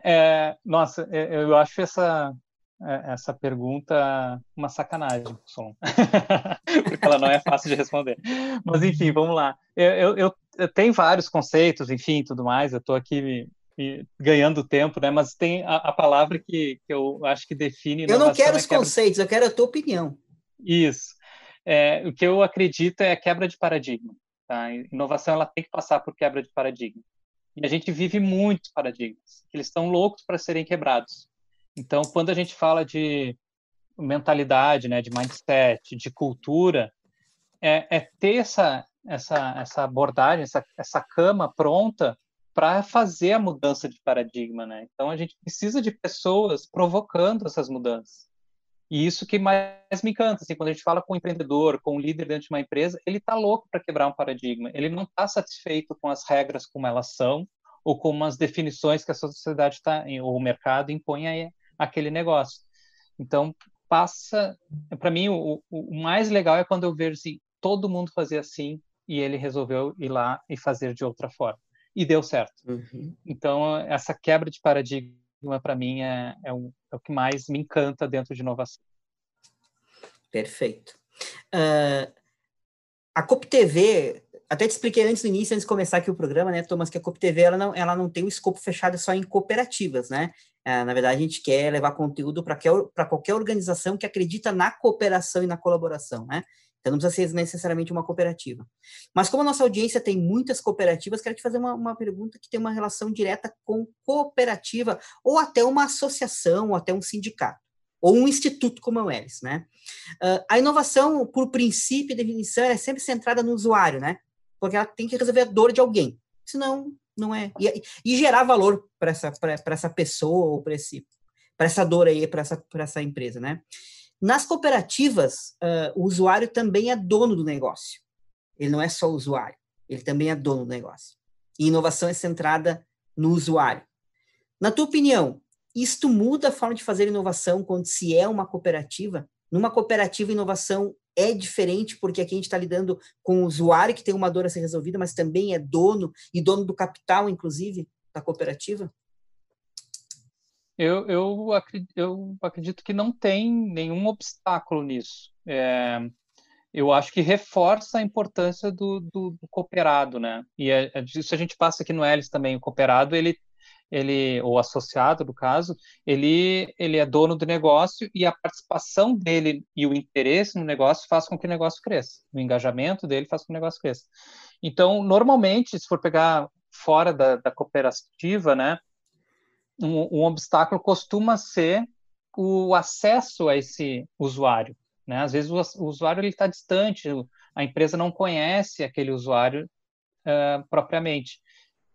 É, nossa, eu acho essa, é, essa pergunta uma sacanagem, som. <laughs> porque ela não é fácil de responder. Mas enfim, vamos lá. Eu, eu, eu, eu tenho vários conceitos, enfim, tudo mais. Eu estou aqui me, me, ganhando tempo, né? Mas tem a, a palavra que, que, eu acho que define. Eu não quero é os conceitos, eu quero a tua opinião. Isso. É, o que eu acredito é a quebra de paradigma. Tá? inovação ela tem que passar por quebra de paradigma. E a gente vive muitos paradigmas, eles estão loucos para serem quebrados. Então, quando a gente fala de mentalidade, né, de mindset, de cultura, é, é ter essa, essa, essa abordagem, essa, essa cama pronta para fazer a mudança de paradigma, né? Então a gente precisa de pessoas provocando essas mudanças. E isso que mais me encanta, assim, quando a gente fala com um empreendedor, com um líder dentro de uma empresa, ele está louco para quebrar um paradigma. Ele não está satisfeito com as regras como elas são ou com as definições que a sociedade está ou o mercado impõe a aquele negócio. Então passa, para mim o, o, mais legal é quando eu vejo assim, todo mundo fazia assim e ele resolveu ir lá e fazer de outra forma e deu certo. Uhum. Então essa quebra de paradigma para mim é, é, o, é, o, que mais me encanta dentro de inovação. Perfeito. Uh, a COP TV, até te expliquei antes no início, antes de começar aqui o programa, né, Thomas, que a COP TV ela não, ela não tem um escopo fechado só em cooperativas, né? Uh, na verdade, a gente quer levar conteúdo para qualquer organização que acredita na cooperação e na colaboração, né? Então, não precisa ser necessariamente uma cooperativa. Mas como a nossa audiência tem muitas cooperativas, quero te fazer uma, uma pergunta que tem uma relação direta com cooperativa, ou até uma associação, ou até um sindicato, ou um instituto como a UELS, né? Uh, a inovação, por princípio e definição, é sempre centrada no usuário, né? Porque ela tem que resolver a dor de alguém. Senão, não é... E, e gerar valor para essa, essa pessoa, ou para essa dor aí, para essa, essa empresa, né? Nas cooperativas, uh, o usuário também é dono do negócio. Ele não é só usuário, ele também é dono do negócio. E inovação é centrada no usuário. Na tua opinião, isto muda a forma de fazer inovação quando se é uma cooperativa? Numa cooperativa, inovação é diferente, porque aqui a gente está lidando com o usuário que tem uma dor a ser resolvida, mas também é dono e dono do capital, inclusive, da cooperativa? Eu, eu, acredito, eu acredito que não tem nenhum obstáculo nisso. É, eu acho que reforça a importância do, do, do cooperado, né? E é, é, isso a gente passa aqui no Elis também. O cooperado, ele, ele, ou associado, no caso, ele, ele é dono do negócio e a participação dele e o interesse no negócio faz com que o negócio cresça. O engajamento dele faz com que o negócio cresça. Então, normalmente, se for pegar fora da, da cooperativa, né? Um, um obstáculo costuma ser o acesso a esse usuário. Né? Às vezes o, o usuário está distante, a empresa não conhece aquele usuário uh, propriamente.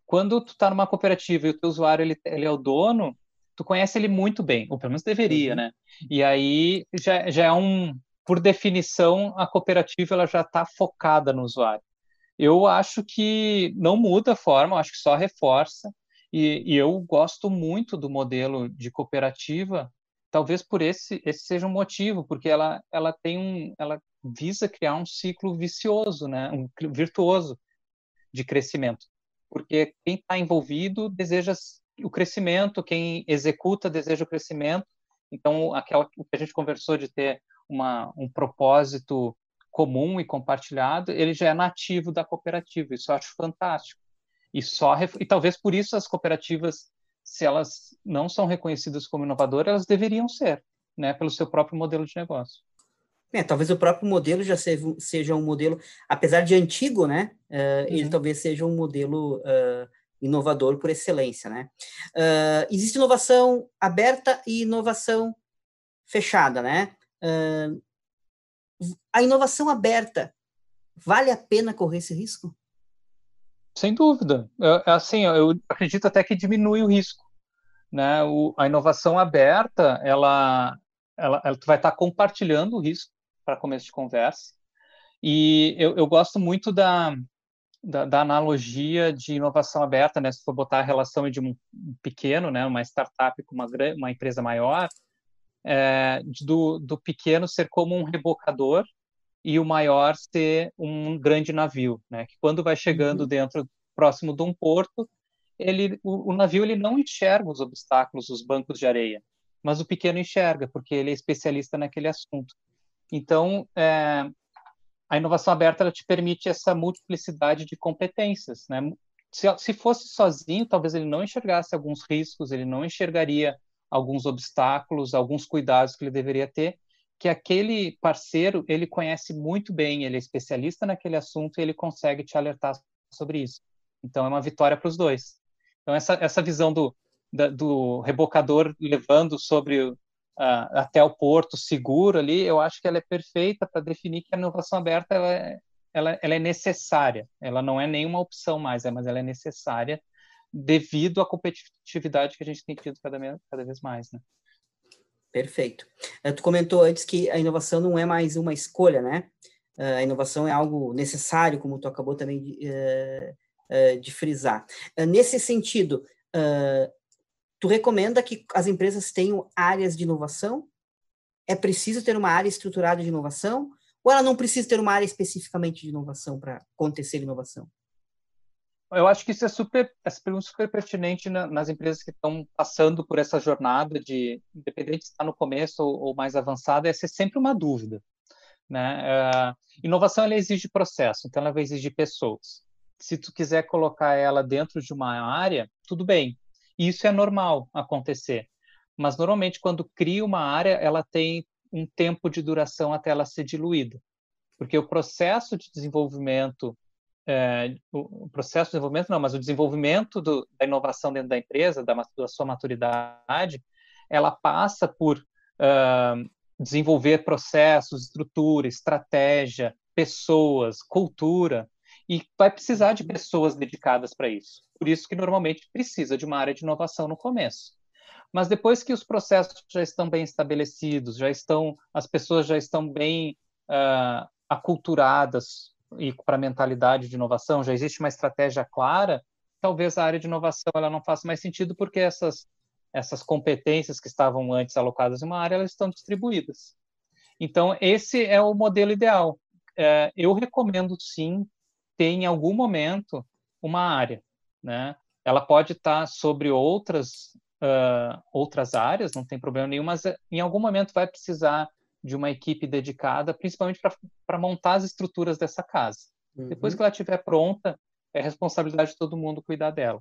Quando tu está numa cooperativa e o teu usuário ele, ele, é o dono, tu conhece ele muito bem, ou pelo menos deveria, uhum. né? E aí já, já é um, por definição, a cooperativa ela já está focada no usuário. Eu acho que não muda a forma, acho que só reforça. E, e, eu gosto muito do modelo de cooperativa, talvez por esse, esse seja um motivo, porque ela, ela tem um, ela visa criar um ciclo vicioso, né, um virtuoso de crescimento, porque quem está envolvido deseja o crescimento, quem executa deseja o crescimento. Então, aquela que a gente conversou de ter uma, um propósito comum e compartilhado, ele já é nativo da cooperativa. Isso eu acho fantástico. E só e talvez por isso as cooperativas, se elas não são reconhecidas como inovadoras, elas deveriam ser, né, pelo seu próprio modelo de negócio. É, talvez o próprio modelo já seja, seja um modelo, apesar de antigo, né? Uh, uhum. Ele talvez seja um modelo uh, inovador por excelência, né? Uh, existe inovação aberta e inovação fechada, né? a inovação aberta vale a pena correr esse risco? Sem dúvida. É, assim, eu acredito até que diminui o risco. Né? O, a inovação aberta, ela, ela, ela vai estar compartilhando o risco para começo de conversa. E eu, eu gosto muito da, da, da, analogia de inovação aberta, né? Se for botar a relação de um pequeno, né, uma startup com uma, uma empresa maior, é, do, do pequeno ser como um rebocador e o maior ser um grande navio, né? Que quando vai chegando uhum. dentro próximo de um porto, ele o, o, navio ele não enxerga os obstáculos, os bancos de areia. mas o pequeno enxerga, porque ele é especialista naquele assunto. Então, é, a inovação aberta ela te permite essa multiplicidade de competências. Né? Se, se fosse sozinho, talvez ele não enxergasse alguns riscos, ele não enxergaria alguns obstáculos, alguns cuidados que ele deveria ter, que aquele parceiro ele conhece muito bem, ele é especialista naquele assunto e ele consegue te alertar sobre isso. Então é uma vitória para os dois. Então essa essa visão do da, do rebocador levando sobre uh, até o porto seguro ali, eu acho que ela é perfeita para definir que a inovação aberta ela é, ela, ela é necessária. Ela não é nenhuma opção mais, é, mas ela é necessária devido à competitividade que a gente tem tido cada, cada vez mais, né? Perfeito. Uh, tu comentou antes que a inovação não é mais uma escolha, né? Uh, a inovação é algo necessário, como tu acabou também de, uh, de frisar. nesse sentido, tu recomenda que as empresas tenham áreas de inovação? É preciso ter uma área estruturada de inovação? Ou ela não precisa ter uma área especificamente de inovação para acontecer inovação? Eu acho que isso é super, essa pergunta é super pertinente na, nas empresas que estão passando por essa jornada de, independente se está no começo ou, ou, mais avançada, é sempre uma dúvida. Né? Uh, inovação ela exige processo, então ela vai exigir pessoas. Se tu quiser colocar ela dentro de uma área, tudo bem. Isso é normal acontecer. Mas normalmente quando cria uma área, ela tem um tempo de duração até ela ser diluída, porque o processo de desenvolvimento é, o processo de desenvolvimento não, mas o desenvolvimento do, da inovação dentro da empresa, da, da sua maturidade, ela passa por uh, desenvolver processos, estrutura, estratégia, pessoas, cultura, e vai precisar de pessoas dedicadas para isso. Por isso que normalmente precisa de uma área de inovação no começo. Mas depois que os processos já estão bem estabelecidos, já estão, as pessoas já estão bem uh, aculturadas e para a mentalidade de inovação, já existe uma estratégia clara, talvez a área de inovação ela não faça mais sentido porque essas essas competências que estavam antes alocadas em uma área, elas estão distribuídas. Então, esse é o modelo ideal. É, eu recomendo, sim, ter em algum momento uma área. Né? Ela pode estar sobre outras, uh, outras áreas, não tem problema nenhum, mas em algum momento vai precisar de uma equipe dedicada, principalmente para montar as estruturas dessa casa. Uhum. Depois que ela estiver pronta, é responsabilidade de todo mundo cuidar dela.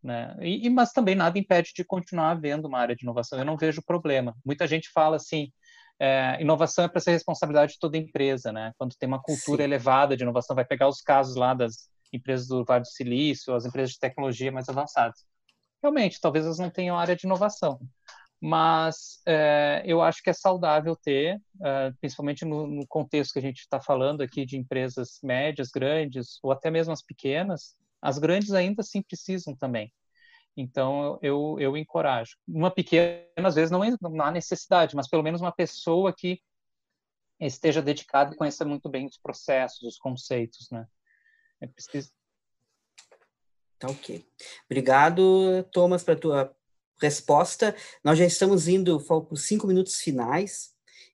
Né? E, mas também nada impede de continuar havendo uma área de inovação. Eu não vejo problema. Muita gente fala assim, é, inovação é para ser responsabilidade de toda empresa, né? Quando tem uma cultura Sim. elevada de inovação, vai pegar os casos lá das empresas do Vale do Silício, as empresas de tecnologia mais avançadas. Realmente, talvez elas não tenham área de inovação, mas é, eu acho que é saudável ter, é, principalmente no, no, contexto que a gente está falando aqui de empresas médias, grandes, ou até mesmo as pequenas, as grandes ainda assim precisam também. Então, eu, eu encorajo. Uma pequena, às vezes, não, não há necessidade, mas pelo menos uma pessoa que esteja dedicada e conheça muito bem os processos, os conceitos, né? É preciso. Tá ok. Obrigado, Thomas, para tua resposta. Nós já estamos indo para os cinco minutos finais,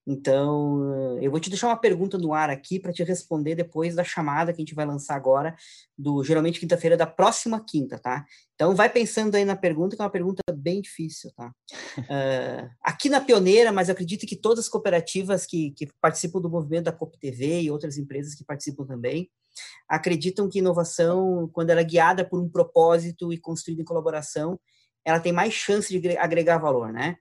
então eu vou te deixar uma pergunta no ar aqui para te responder depois da chamada que a gente vai lançar agora, do geralmente quinta-feira da próxima quinta, tá? Então vai pensando aí na pergunta, que é uma pergunta bem difícil, tá? Uh, <laughs> aqui na Pioneira, mas acredito que todas as cooperativas que, que participam do movimento da COP TV e outras empresas que participam também, acreditam que inovação, quando ela é guiada por um propósito e construída em colaboração, ela tem mais chance de agregar valor, né?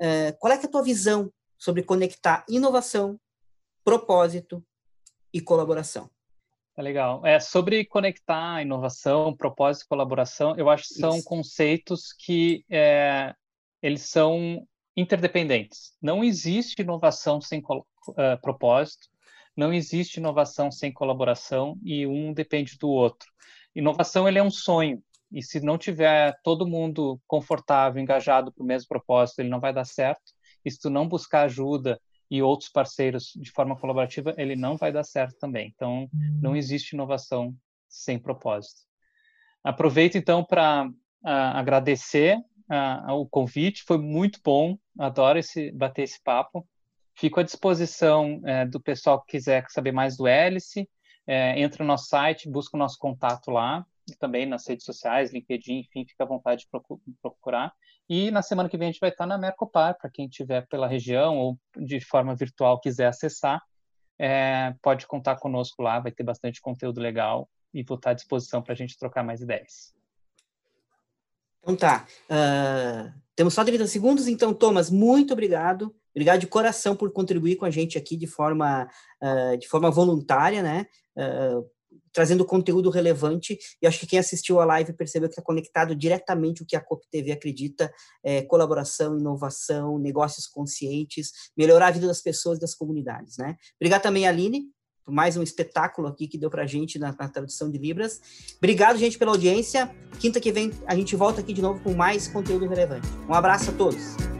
Uh, qual é, é a tua visão sobre conectar inovação, propósito e colaboração? É legal. É sobre conectar inovação, propósito e colaboração. Eu acho que são Isso. conceitos que é, eles são interdependentes. Não existe inovação sem uh, propósito. Não existe inovação sem colaboração e um depende do outro. Inovação ele é um sonho. E se não tiver todo mundo confortável, engajado para o mesmo propósito, ele não vai dar certo. E se tu não buscar ajuda e outros parceiros de forma colaborativa, ele não vai dar certo também. Então, não existe inovação sem propósito. Aproveito então para uh, agradecer uh, o convite, foi muito bom, adoro esse, bater esse papo. Fico à disposição uh, do pessoal que quiser saber mais do Hélice, é, entra no nosso site, busca o nosso contato lá, também nas redes sociais, LinkedIn, enfim, fica à vontade de procurar. E na semana que vem a gente vai estar na Mercopar, para quem estiver pela região ou de forma virtual quiser acessar, é, pode contar conosco lá, vai ter bastante conteúdo legal e vou estar à disposição para a gente trocar mais ideias. Então tá. Uh, temos só 30 segundos, então, Thomas, muito obrigado. Obrigado de coração por contribuir com a gente aqui de forma, uh, de forma voluntária, né? Uh, trazendo conteúdo relevante, e acho que quem assistiu a live percebeu que está conectado diretamente o que a COP TV acredita, é, colaboração, inovação, negócios conscientes, melhorar a vida das pessoas e das comunidades, né? Obrigado também, Aline, por mais um espetáculo aqui que deu para a gente na, na tradução de Libras. Obrigado, gente, pela audiência. Quinta que vem a gente volta aqui de novo com mais conteúdo relevante. Um abraço a todos.